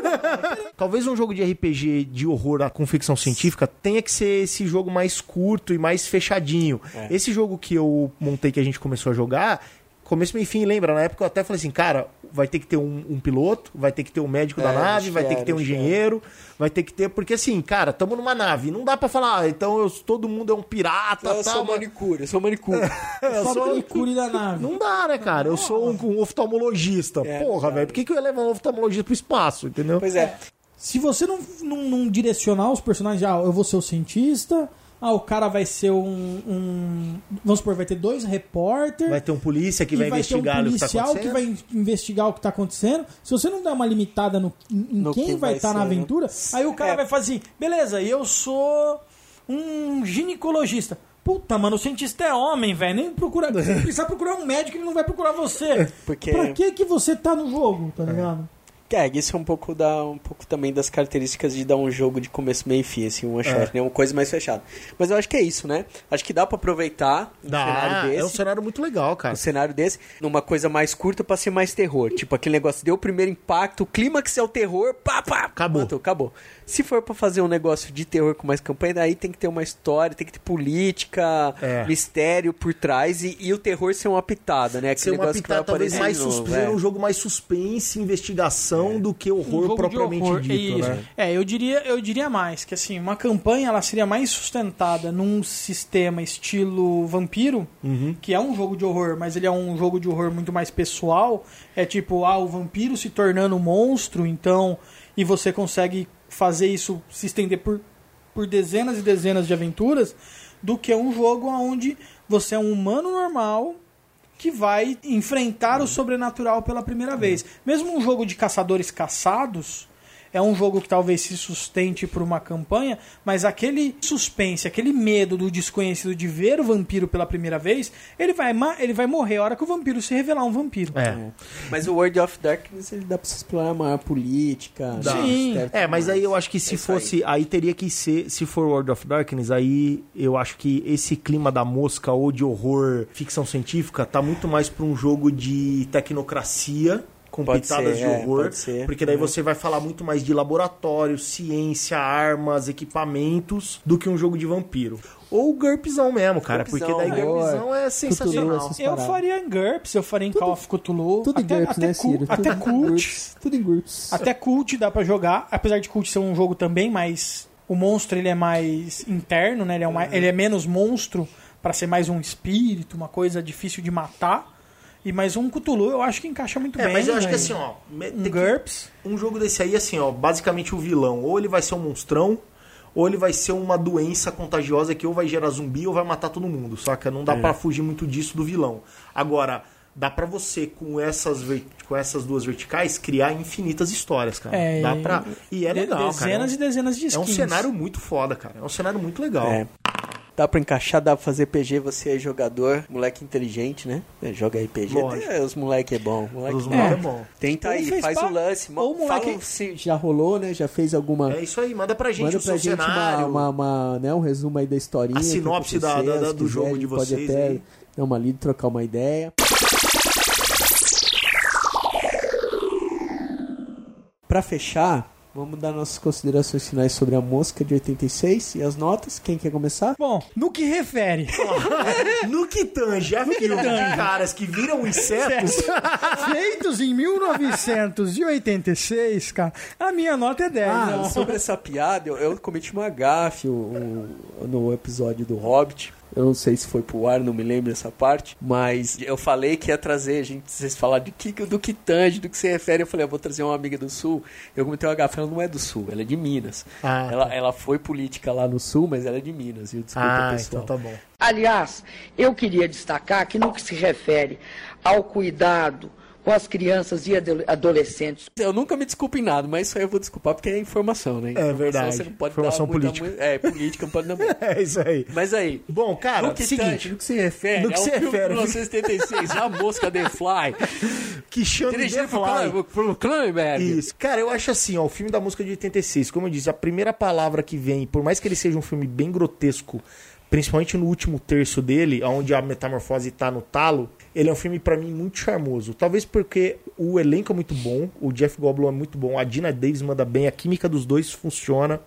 Talvez um jogo de RPG de horror com ficção científica tenha que ser esse jogo mais curto e mais fechadinho. Esse jogo que eu montei, que a gente começou a jogar. Começo, meio fim, lembra? Na época eu até falei assim, cara, vai ter que ter um, um piloto, vai ter que ter um médico da É, nave, acho vai ter que ter um engenheiro, vai ter que ter. Porque assim, cara, tamo numa nave. Não dá pra falar, ah, então eu, todo mundo é um pirata, Eu tal, sou mas- manicure, eu sou manicure. eu Só sou- manicure da nave. não dá, né, cara? Eu sou um, um oftalmologista. É, Porra, velho. Por que, que eu ia levar um oftalmologista pro espaço, entendeu? pois é. Se você não, não, não direcionar os personagens, ah, eu vou ser o cientista, ah, o cara vai ser um. um- vamos supor, vai ter dois repórteres. Vai ter um polícia que vai, vai ter um investigar o que tá policial que acontecendo. vai investigar o que está acontecendo. Se você não der uma limitada no, em No quem que vai estar na ser, né? aventura, aí o cara É. vai fazer assim, beleza, eu sou um ginecologista. Puta, mano, o cientista é homem, velho. Nem procura. Se precisar procurar um médico, ele não vai procurar você. Porque- Pra que que você tá no jogo, tá ligado? É, isso é um pouco, da, um pouco também das características de dar um jogo de começo, meio e fim, assim, um shot, né? Uma coisa mais fechada. Mas eu acho que é isso, né? Acho que dá pra aproveitar um cenário Dá, desse. é um cenário muito legal, cara. um cenário desse, numa coisa mais curta pra ser mais terror. Tipo, aquele negócio deu o primeiro impacto, o clímax é o terror, pá, pá, Acabou. matou, acabou. Se for pra fazer um negócio de terror com mais campanha, daí tem que ter uma história, tem que ter política, É. mistério por trás e, e o terror ser uma pitada, né? Ser Aquele uma negócio que vai pitada talvez mais suspense, é. um jogo mais suspense, investigação do que Um horror de propriamente horror, dito, isso. né? É, eu diria, eu diria mais, que assim, uma campanha ela seria mais sustentada num sistema estilo vampiro, Uhum. que é um jogo de horror, mas ele é um jogo de horror muito mais pessoal. É tipo, ah, o vampiro se tornando um monstro, então. E você consegue fazer isso se estender por, por dezenas e dezenas de aventuras, do que um jogo onde você é um humano normal que vai enfrentar o sobrenatural pela primeira vez. Mesmo um jogo de caçadores caçados é um jogo que talvez se sustente por uma campanha, mas aquele suspense, aquele medo do desconhecido de ver o vampiro pela primeira vez, ele vai, ele vai morrer a hora que o vampiro se revelar um vampiro. É. Mas o World of Darkness ele dá pra se explorar maior política. Dá. né, Sim. É, mas aí eu acho que se É fosse. Aí. teria que ser. Se for World of Darkness, aí eu acho que esse clima da mosca ou de horror, ficção científica, tá muito mais pra um jogo de tecnocracia. Com Pode pitadas ser, de é, horror. pode ser, porque daí é. você vai falar muito mais de laboratório, ciência, armas, equipamentos, do que um jogo de vampiro. Ou GURPSão mesmo, cara. GURPSão, porque daí né? GURPSão é sensacional. essas Eu faria em GURPS, eu faria em Call of Cthulhu. Tudo em até, GURPS, até né, Ciro? Até Tudo em Cult. GURPS. Tudo em GURPS. Até Cult dá pra jogar, apesar de Cult ser um jogo também, mas o monstro ele é mais interno, né? Ele é, uma- ele é menos monstro pra ser mais um espírito, uma coisa difícil de matar. E mais um Cthulhu eu acho que encaixa muito É, bem. mas eu acho que velho. assim, ó. um que- GURPS. um jogo desse aí, assim, ó, basicamente o vilão, ou ele vai ser um monstrão, ou ele vai ser uma doença contagiosa que ou vai gerar zumbi ou vai matar todo mundo, saca? Não dá pra fugir muito disso do vilão. Agora, dá pra você, com essas, com essas duas verticais, criar infinitas histórias, cara. É, dá pra... E é legal, cara. Dezenas e dezenas de É um skins. cenário muito foda, cara. É um cenário muito legal. É. Dá pra encaixar, dá pra fazer PG, você é jogador, moleque inteligente, né? É, Joga RPG. Lógico. É, os moleque é bom. Moleque Os é. moleques é bom. Tenta aí, faz pa- o lance. ou o moleque- fala se- Já rolou, né? Já fez alguma. É isso aí, manda pra gente Manda o pra seu gente uma, cenário. uma, uma, né, um resumo aí da historinha. A sinopse da- da- se do jogo a de gente pode vocês até aí. dar uma lida, trocar uma ideia. Pra fechar, Vamos dar nossas considerações finais sobre a mosca de 86 e as notas. Quem quer começar? Bom, no que refere No que tange a filme de caras que viram insetos, feitos em 1986, cara, a minha nota é 10. Ah, sobre essa piada, eu, eu cometi uma gafe o- o- no episódio do Hobbit. Eu não sei se foi pro ar, não me lembro dessa parte. Mas eu falei que ia trazer, gente, vocês falaram de que, do que tange, do que se refere. Eu falei, eu vou trazer uma amiga do Sul. Eu comentei uma gafe, ela não é do Sul, ela é de Minas. Ah, ela, ela foi política lá no Sul, mas ela é de Minas, viu? Desculpa, Ah, pessoal. então tá bom. Aliás, eu queria destacar que no que se refere ao cuidado com as crianças e ado- adolescentes, Eu nunca me desculpo em nada, mas isso aí eu vou desculpar porque é informação, né? Informação verdade. Você não pode Informação dar muita- política. É, política não pode dar muito. É isso aí. Mas aí, Bom, cara, no que seguinte, no que se refere, no que é se filme refere- de 1976, A Mosca The Fly, que chama dirigido The Fly. Por Cronenberg. Isso. Cara, eu acho assim, ó, o filme da música de 86, como eu disse, a primeira palavra que vem, por mais que ele seja um filme bem grotesco, principalmente no último terço dele, onde a metamorfose tá no talo, ele é um filme pra mim muito charmoso. Talvez porque o elenco é muito bom, o Jeff Goldblum é muito bom, a Dina Davis manda bem, a química dos dois funciona.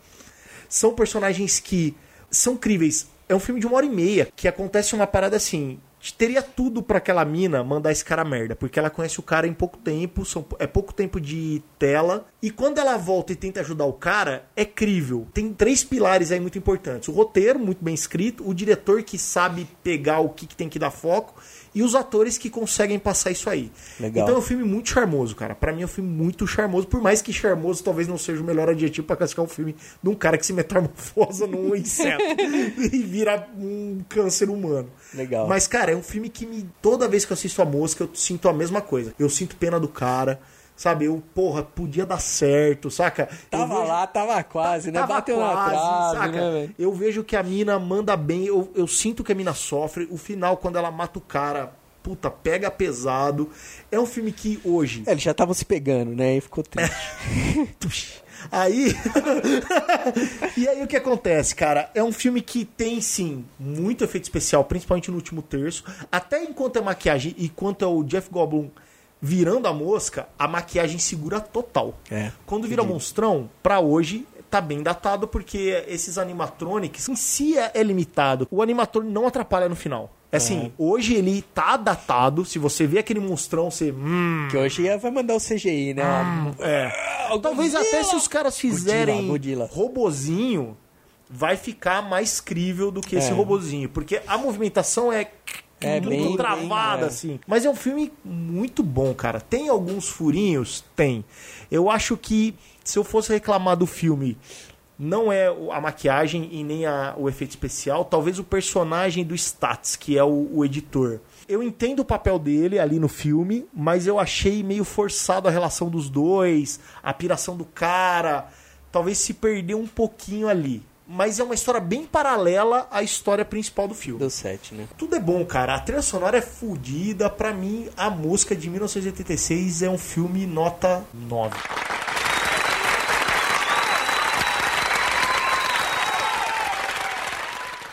São personagens que são críveis. É um filme de uma hora e meia que acontece uma parada assim. Teria tudo pra aquela mina mandar esse cara merda, porque ela conhece o cara em pouco tempo, são- é pouco tempo de tela. E quando ela volta e tenta ajudar o cara, é crível. Tem três pilares aí muito importantes: o roteiro, muito bem escrito, o diretor que sabe pegar o que, que tem que dar foco, e os atores que conseguem passar isso aí. Legal. Então é um filme muito charmoso, cara. Pra mim é um filme muito charmoso, por mais que charmoso talvez não seja o melhor adjetivo pra classificar um filme de um cara que se metamorfosa num inseto e vira um câncer humano. Legal. Mas, cara, é um filme que me. Toda vez que eu assisto a mosca, eu sinto a mesma coisa. Eu sinto pena do cara. Sabe, eu, porra, podia dar certo, saca? Tava vejo- lá, tava quase, né? Tava Bateu na quase, trave, saca? né? Eu vejo que a mina manda bem, eu, eu sinto que a mina sofre. O final, quando ela mata o cara, puta, pega pesado. É um filme que hoje. É, eles já estavam se pegando, né? E ficou triste. Aí. e aí o que acontece, cara? É um filme que tem, sim, muito efeito especial, principalmente no último terço. Até enquanto é maquiagem e quanto é o Jeff Goldblum virando a mosca, a maquiagem segura total. É, Quando vira monstrão, pra hoje. Tá bem datado porque esses animatronics em si é, é limitado. O animator não atrapalha no final. É assim, Uhum. hoje ele tá datado. Se você vê aquele monstrão, você. Hum, que hoje vai mandar o CGI, né? é. Ah, Talvez até se os caras fizerem Godzilla, Godzilla. robozinho, vai ficar mais crível do que esse É. robozinho. Porque a movimentação é, É, muito bem- travada, bem, é. assim. Mas é um filme muito bom, cara. Tem alguns furinhos? Tem. Eu acho que se eu fosse reclamar do filme. Não é a maquiagem e nem a- o efeito especial, talvez o personagem do Stats, que é o, o editor. Eu entendo o papel dele ali no filme, mas eu achei meio forçado a relação dos dois, a piração do cara. Talvez se perdeu um pouquinho ali. Mas é uma história bem paralela à história principal do filme. Do 7, né? Tudo é bom, cara. A trilha sonora é fodida. Pra mim, a música de 1986 é um filme nota 9.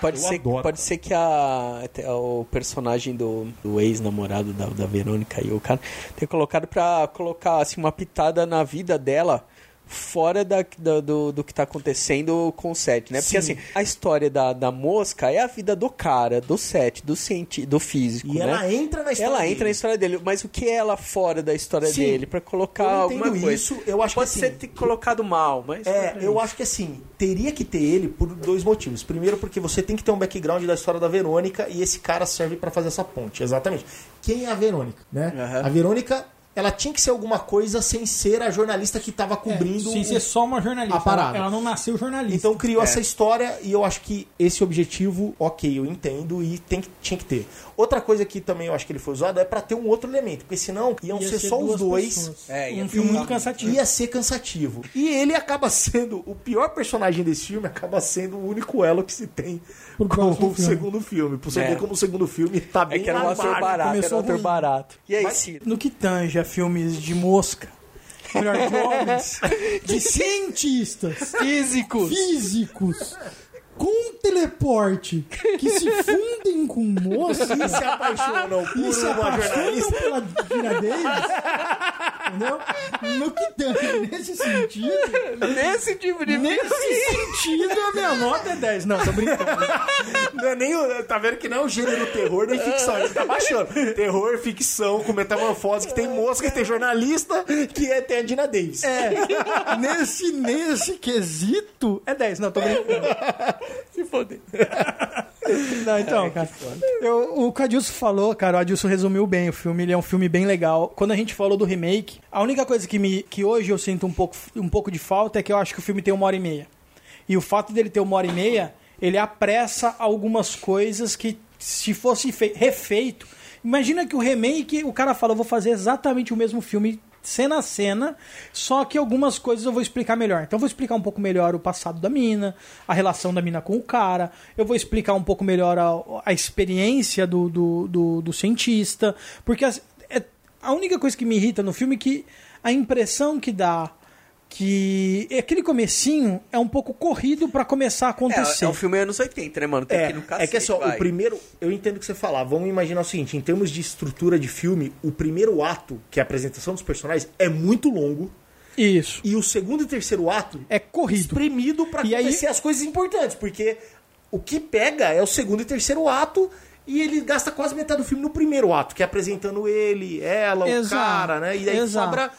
Pode Eu ser, adoro. pode ser que a, o personagem do, do ex-namorado da, da Verônica e o cara tenha colocado pra colocar assim, uma pitada na vida dela fora da, da- do, do que tá acontecendo com o Seth, né? Porque Sim. assim, a história da, da mosca é a vida do cara, do Seth, do, cienti do físico, E né? ela entra na história Ela dele. entra na história dele, mas o que é ela fora da história Sim, dele? Pra colocar eu alguma coisa. isso, eu acho que Pode assim- ser ter colocado mal, mas. É, eu acho que assim, teria que ter ele por dois motivos. Primeiro, porque você tem que ter um background da história da Verônica e esse cara serve pra fazer essa ponte. Exatamente. Quem é a Verônica, né? Aham. A Verônica, ela tinha que ser alguma coisa sem ser a jornalista que tava cobrindo Sem o- ser só uma jornalista. a parada. Ela, não nasceu jornalista. Então criou É. essa história e eu acho que esse objetivo, ok, eu entendo e tem, que- tinha que ter. Outra coisa que também eu acho que ele foi usado é pra ter um outro elemento, porque senão iam Ia ser, só os dois. É, ia um filme muito- cansativo. Ia ser cansativo. E ele acaba sendo o pior personagem desse filme, acaba sendo o único elo que se tem Pro com próximo o filme. segundo filme. Pra você É. ver como o segundo filme tá É bem que era um ator barato, era um começou ator barato. E aí, Mas-? No que tange a filmes de mosca, melhor de homens, de cientistas, Físicos! físicos, com teleporte, que se fundem com moça E se apaixonam por e se apaixonam jornalista. pela Dina Davis, Entendeu? No que tanto, nesse sentido. Nesse tipo de Nesse sentido, a minha nota é 10. Não, tô brincando. Não é nem o, tá vendo que não é o gênero terror nem ficção, ele tá baixando. Terror, ficção, com metamorfose, que tem mosca, que tem jornalista, que é, tem a Dina Davis. É, nesse, nesse quesito, é 10. Não, tô brincando. Se foder. Não, então, cara. Eu, o que o Adilson falou, cara, o Adilson resumiu bem o filme. Ele é um filme bem legal. Quando a gente falou do remake, a única coisa que, me, que hoje eu sinto um pouco, um pouco de falta é que eu acho que o filme tem uma hora e meia. E o fato dele ter uma hora e meia, ele apressa algumas coisas que, se fosse fe- refeito. Imagina que o remake, o cara fala, eu vou fazer exatamente o mesmo filme cena a cena, só que algumas coisas eu vou explicar melhor. Então eu vou explicar um pouco melhor o passado da mina, a relação da mina com o cara, eu vou explicar um pouco melhor a, a experiência do, do, do, do cientista, porque as- é- a única coisa que me irrita no filme é que a impressão que dá que aquele comecinho é um pouco corrido pra começar a acontecer. É, é um filme anos 80, né, mano? Tem É, que ir no é cacete, que assim, ó, vai. o primeiro, eu entendo o que você falar. Vamos imaginar o seguinte: em termos de estrutura de filme, o primeiro ato, que é a apresentação dos personagens, é muito longo. Isso. E o segundo e terceiro ato É corrido. espremido pra E aí- acontecer as coisas importantes, porque o que pega é o segundo e terceiro ato e ele gasta quase metade do filme no primeiro ato, que é apresentando ele, ela, Exato, o cara, né? E aí exato. sobra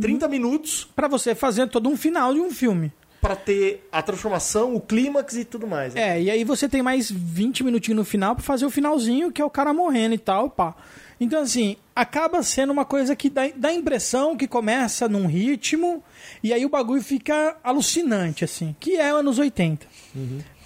30 minutos Pra você fazer todo um final de um filme. pra ter a transformação, o clímax e tudo mais. né? É, e aí você tem mais 20 minutinhos no final pra fazer o finalzinho, que é o cara morrendo e tal, pá. Então, assim, acaba sendo uma coisa que dá, dá impressão que começa num ritmo e aí o bagulho fica alucinante, assim, que é anos 80.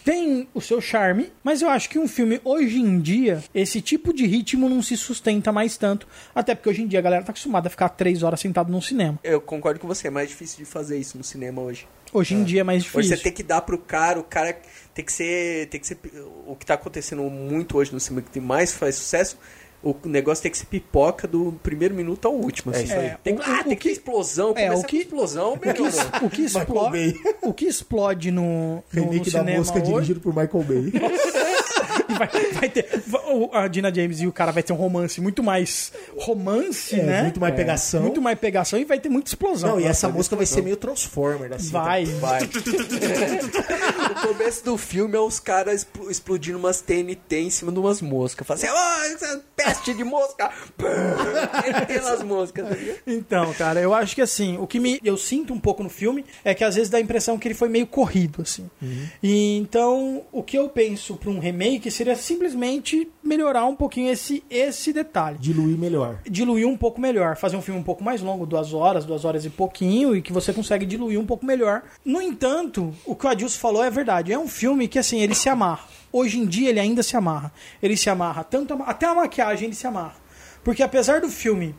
Tem o seu charme, mas eu acho que um filme hoje em dia, esse tipo de ritmo não se sustenta mais tanto. Até porque hoje em dia a galera tá acostumada a ficar três horas sentado num cinema. Eu concordo com você, é mais difícil de fazer isso no cinema hoje. Hoje em dia é mais Hoje difícil. você tem que dar pro cara, o cara tem que ser. Tem que ser. O que tá acontecendo muito hoje no cinema que mais faz sucesso. O negócio tem que ser pipoca do primeiro minuto ao último. assim. isso aí. É, Tem, o- ah, o tem que ter que- explosão. é, o que- com explosão, O que, o, que explode, o que explode no, no, no Remake da cinema Mosca hoje, dirigido por Michael Bay. vai, vai ter a Dina James e o cara vai ter um romance muito mais romance, É, né? muito mais pegação. Muito mais pegação e vai ter muita explosão. Não, e essa música vai ser meio Transformer, assim. vai. Vai. o começo do filme é os caras expl- explodindo umas TNT em cima de umas moscas. Fazendo assim, é peste de mosca. Nas moscas. tá? Então, cara, eu acho que assim, o que me, eu sinto um pouco no filme é que às vezes dá a impressão que ele foi meio corrido, assim. E então, o que eu penso pra um remake seria simplesmente melhorar um pouquinho esse, esse detalhe. Diluir melhor. diluir um pouco melhor, fazer um filme um pouco mais longo, duas horas, duas horas e pouquinho, e que você consegue diluir um pouco melhor. No entanto, o que o Adilson falou é verdade. É um filme que, assim, ele se amarra. Hoje em dia ele ainda se amarra. Ele se amarra tanto a- até a maquiagem ele se amarra. Porque apesar do filme,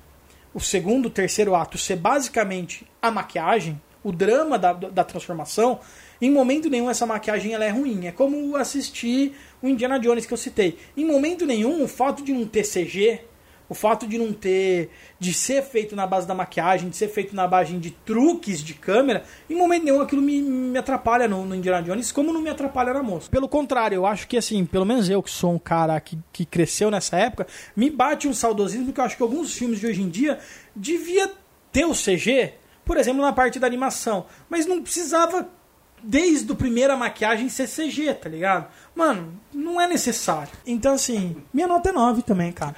o segundo, terceiro ato ser basicamente a maquiagem, o drama da, da transformação, em momento nenhum essa maquiagem ela é ruim. É como assistir o Indiana Jones que eu citei. Em momento nenhum, o fato de não ter CG, o fato de não ter. de ser feito na base da maquiagem, de ser feito na base de truques de câmera, em momento nenhum aquilo me, me atrapalha no, no Indiana Jones, como não me atrapalha na moça. Pelo contrário, eu acho que assim, pelo menos eu que sou um cara que, que cresceu nessa época, me bate um saudosismo que eu acho que alguns filmes de hoje em dia devia ter o CG, por exemplo, na parte da animação, mas não precisava desde a maquiagem ser CG, tá ligado? Mano, não é necessário. Então, assim, minha nota é 9 também, cara.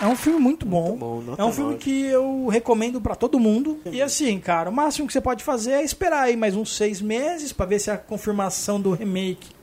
É um filme muito bom. bom, nota é um filme que eu recomendo pra todo mundo. E assim, cara, o máximo que você pode fazer é esperar aí mais uns seis meses pra ver se a confirmação do remake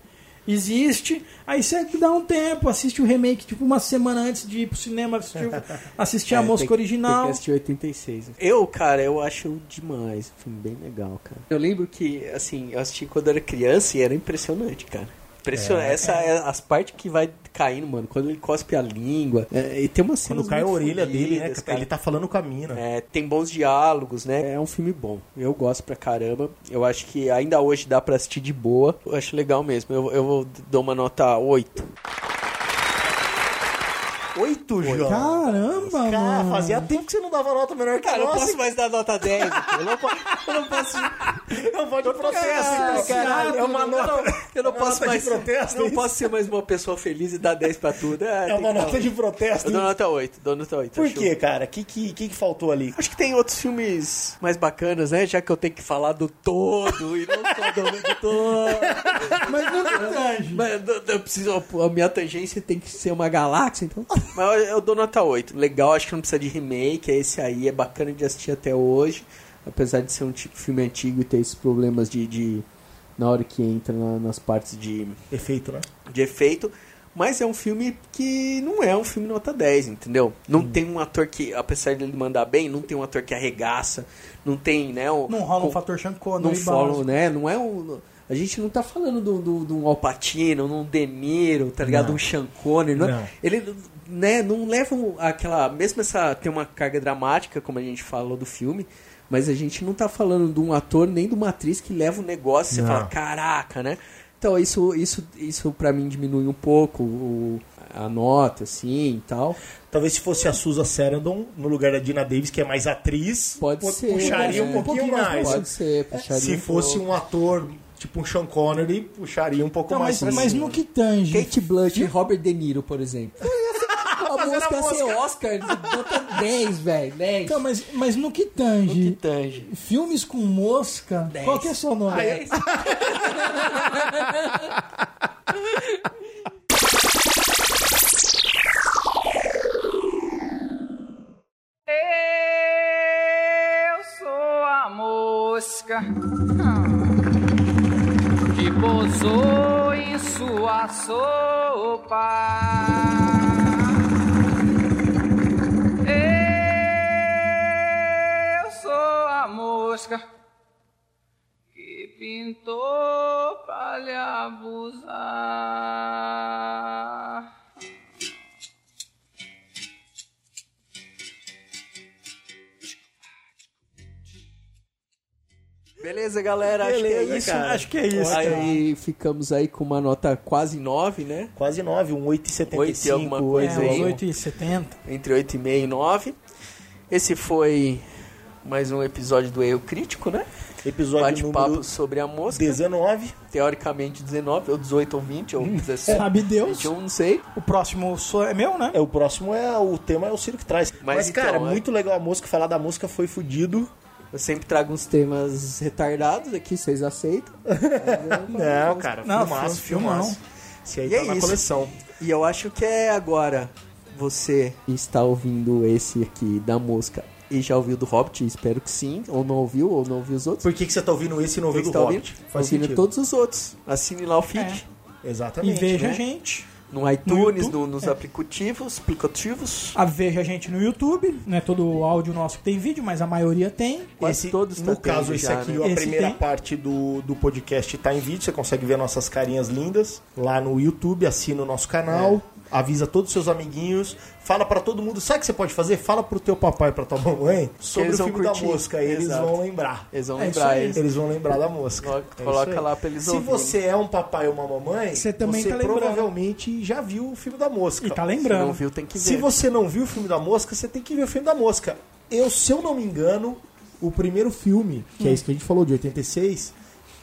existe. Aí você dá um tempo, assiste o remake tipo uma semana antes de ir pro cinema assistir, assistir a É, mosca tem- original. Tem que assistir 86. Eu, cara, eu acho demais. Um filme bem legal, cara. Eu lembro que, assim, eu assisti quando era criança e era impressionante, cara. Impressionante. Essa é as partes que vai caindo, mano. Quando ele cospe a língua. É, e tem uma cena. Quando cai a orelha dele, né? Ele tá falando com a mina. É, tem bons diálogos, né? É um filme bom. Eu gosto pra caramba. Eu acho que ainda hoje dá pra assistir de boa. Eu acho legal mesmo. Eu, eu vou- dou uma nota 8. Oito, João. Caramba, Cara, mano. fazia tempo que você não dava nota menor que a Cara, eu não posso mais dar nota 10. Eu não, po- eu não posso. Não pode de protesto, Ah, então. caralho, é uma nota, Eu não uma posso nota mais. de protesto. não é isso? posso ser mais uma pessoa feliz e dar 10 pra tudo. É, É tem uma que dar nota de protesto. Eu dou nota 8. Dou nota 8. Por quê, cara? O que, que, que, que faltou ali? Acho que tem outros filmes mais bacanas, né? Já que eu tenho que falar do todo e não só do, do todo. Mas não que tange. Mas eu, eu preciso, a minha tangência tem que ser uma galáxia, então. Mas eu, dou nota 8. Legal, acho que não precisa de remake. É esse aí, é bacana de assistir até hoje. Apesar de ser um tipo filme antigo e ter esses problemas de. de- na hora que entra na- nas partes de, Efeito, né? de efeito. Mas é um filme que não é um filme nota 10, entendeu? Não Hum. tem um ator que, apesar dele mandar bem, não tem um ator que arregaça. Não tem, né? Não rola um com- fator Connery não básico. falam, né? Não é um. A gente não tá falando de do, do, do um Alpatino, de um De Niro, tá ligado? De Não. um Sean Connery. Não. é- Não. Ele, né, não leva aquela. Mesmo essa. Tem uma carga dramática, como a gente falou do filme. Mas a gente não tá falando de um ator nem de uma atriz que leva o negócio e você Não. fala, caraca, né? Então isso, isso, isso pra mim diminui um pouco o- a nota, assim e tal. Talvez se fosse a Susan Sarandon no lugar da Dina Davis, que é mais atriz, Pode ser. puxaria né? um pouquinho mais. Pode ser, puxaria Se um fosse pouco. um ator tipo um Sean Connery, puxaria um pouco Então, mais. mas, mas no que tange. Kate Blanchett e Robert De Niro, por exemplo. A música ia ser Oscar, nota 10, velho, 10. Então, mas, mas no que No que tange. tange. Filmes com mosca, qual que é a sua nota? Eu sou a mosca que pousou em sua sopa. Que pintou pra lhe abusar. Beleza, galera? Beleza, acho que é isso. cara. Acho que é isso. cara. Aí ficamos aí com uma nota quase 9, né? Quase 9, um 8,75. Oito e alguma É, coisa uns aí. 8,70. Entre 8,5 e 9. Esse foi mais um episódio do Eu Crítico, né? Episódio Bate-papo número sobre a mosca. 19. Teoricamente 19, ou 18 ou 20, ou 17. Sabe Deus. 21, não sei. O próximo sou- é meu, né? É, o próximo é o tema é o Ciro que traz. Mas, Mas cara, então, é- muito legal a música. Falar da música foi fudido. Eu sempre trago uns temas retardados aqui, vocês aceitam. Não, cara, Não, filmaço, filmaço. Esse aí E tá é na isso. coleção. E eu acho que é agora você está ouvindo esse aqui da música e já ouviu do Hobbit, espero que sim, ou não ouviu, ou não ouviu os outros. Por que, que você tá ouvindo esse e não ouviu do está ouvindo? Hobbit? Faz ouvindo todos os outros. Assine lá o feed. E Exatamente. veja né? a gente. No iTunes, YouTube? no- nos aplicativos, aplicativos. A veja a gente no YouTube. Não é todo o áudio nosso que tem vídeo, mas a maioria tem. Quase Esse, todos no tá caso, esse já, aqui, né? a Esse primeira tem. parte do, do podcast tá em vídeo. Você consegue ver nossas carinhas lindas lá no YouTube. Assina o nosso canal. É. Avisa todos os seus amiguinhos. Fala pra todo mundo. Sabe o que você pode fazer? Fala pro teu papai e pra tua mamãe sobre eles o filme da curtir. mosca. Eles Exato. vão lembrar. Eles vão É lembrar. Eles, Eles vão lembrar da mosca. Coloca- É coloca aí. lá pra eles Se ouvirem. você é um papai ou uma mamãe, Você também você tá lembrando. provavelmente já viu o filme da mosca. E tá Se lembrando. não viu, tem que ver. Se você não viu o filme da mosca, você tem que ver o filme da mosca. Eu, se eu não me engano, o primeiro filme, que é Hum. isso que a gente falou, de 86,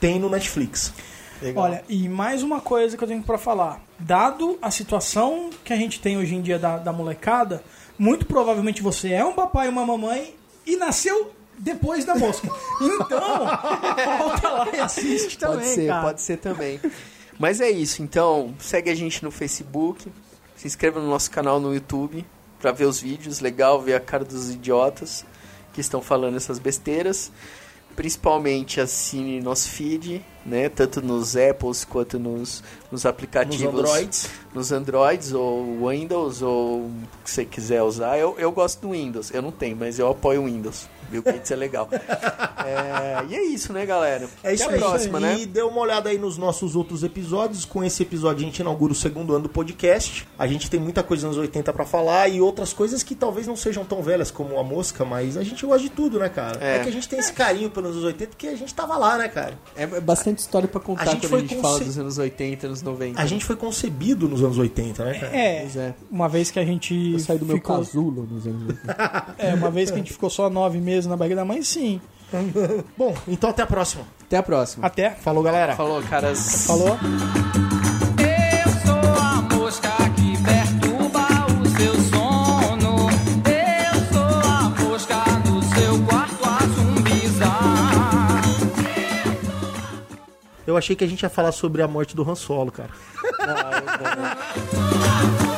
tem no Netflix. Legal. Olha, e mais uma coisa que eu tenho pra falar. Dado a situação que a gente tem hoje em dia da, da molecada, muito provavelmente você é um papai e uma mamãe e nasceu depois da mosca. Então, volta lá e assiste também, pode ser, cara. pode ser também. Mas é isso, então segue a gente no Facebook, se inscreva no nosso canal no YouTube pra ver os vídeos, legal ver a cara dos idiotas que estão falando essas besteiras. Principalmente assine nosso feed, né? Tanto nos Apples quanto nos, nos aplicativos. Nos Androids. Nos Androids ou Windows ou o que você quiser usar. Eu, eu gosto do Windows, eu não tenho, mas eu apoio o Windows. Bill Gates é legal. É, e é isso, né, galera? É isso Até aí. a próxima, e né? dê uma olhada aí nos nossos outros episódios. Com esse episódio a gente inaugura o segundo ano do podcast. A gente tem muita coisa nos 80 pra falar e outras coisas que talvez não sejam tão velhas como a mosca, mas a gente gosta de tudo, né, cara? É, É. que a gente tem esse carinho pelos anos 80 porque a gente tava lá, né, cara? É bastante bastante história pra A contar gente quando foi a gente conce- fala dos anos 80, anos 90. A gente foi concebido nos anos 80, né, cara? É, Pois é. uma vez que a gente Eu saí do meu ficou, casulo nos anos 80. é, uma vez que a gente ficou só nove meses na barriga da mãe, sim. Bom, então até a próxima. Até a próxima. Até. Falou, galera. Falou, caras. Falou. Eu sou a mosca que perturba o seu sono. Eu sou a mosca do seu quarto a zumbizar. Eu achei que a gente ia falar sobre a morte do Han Solo, cara. Ah, eu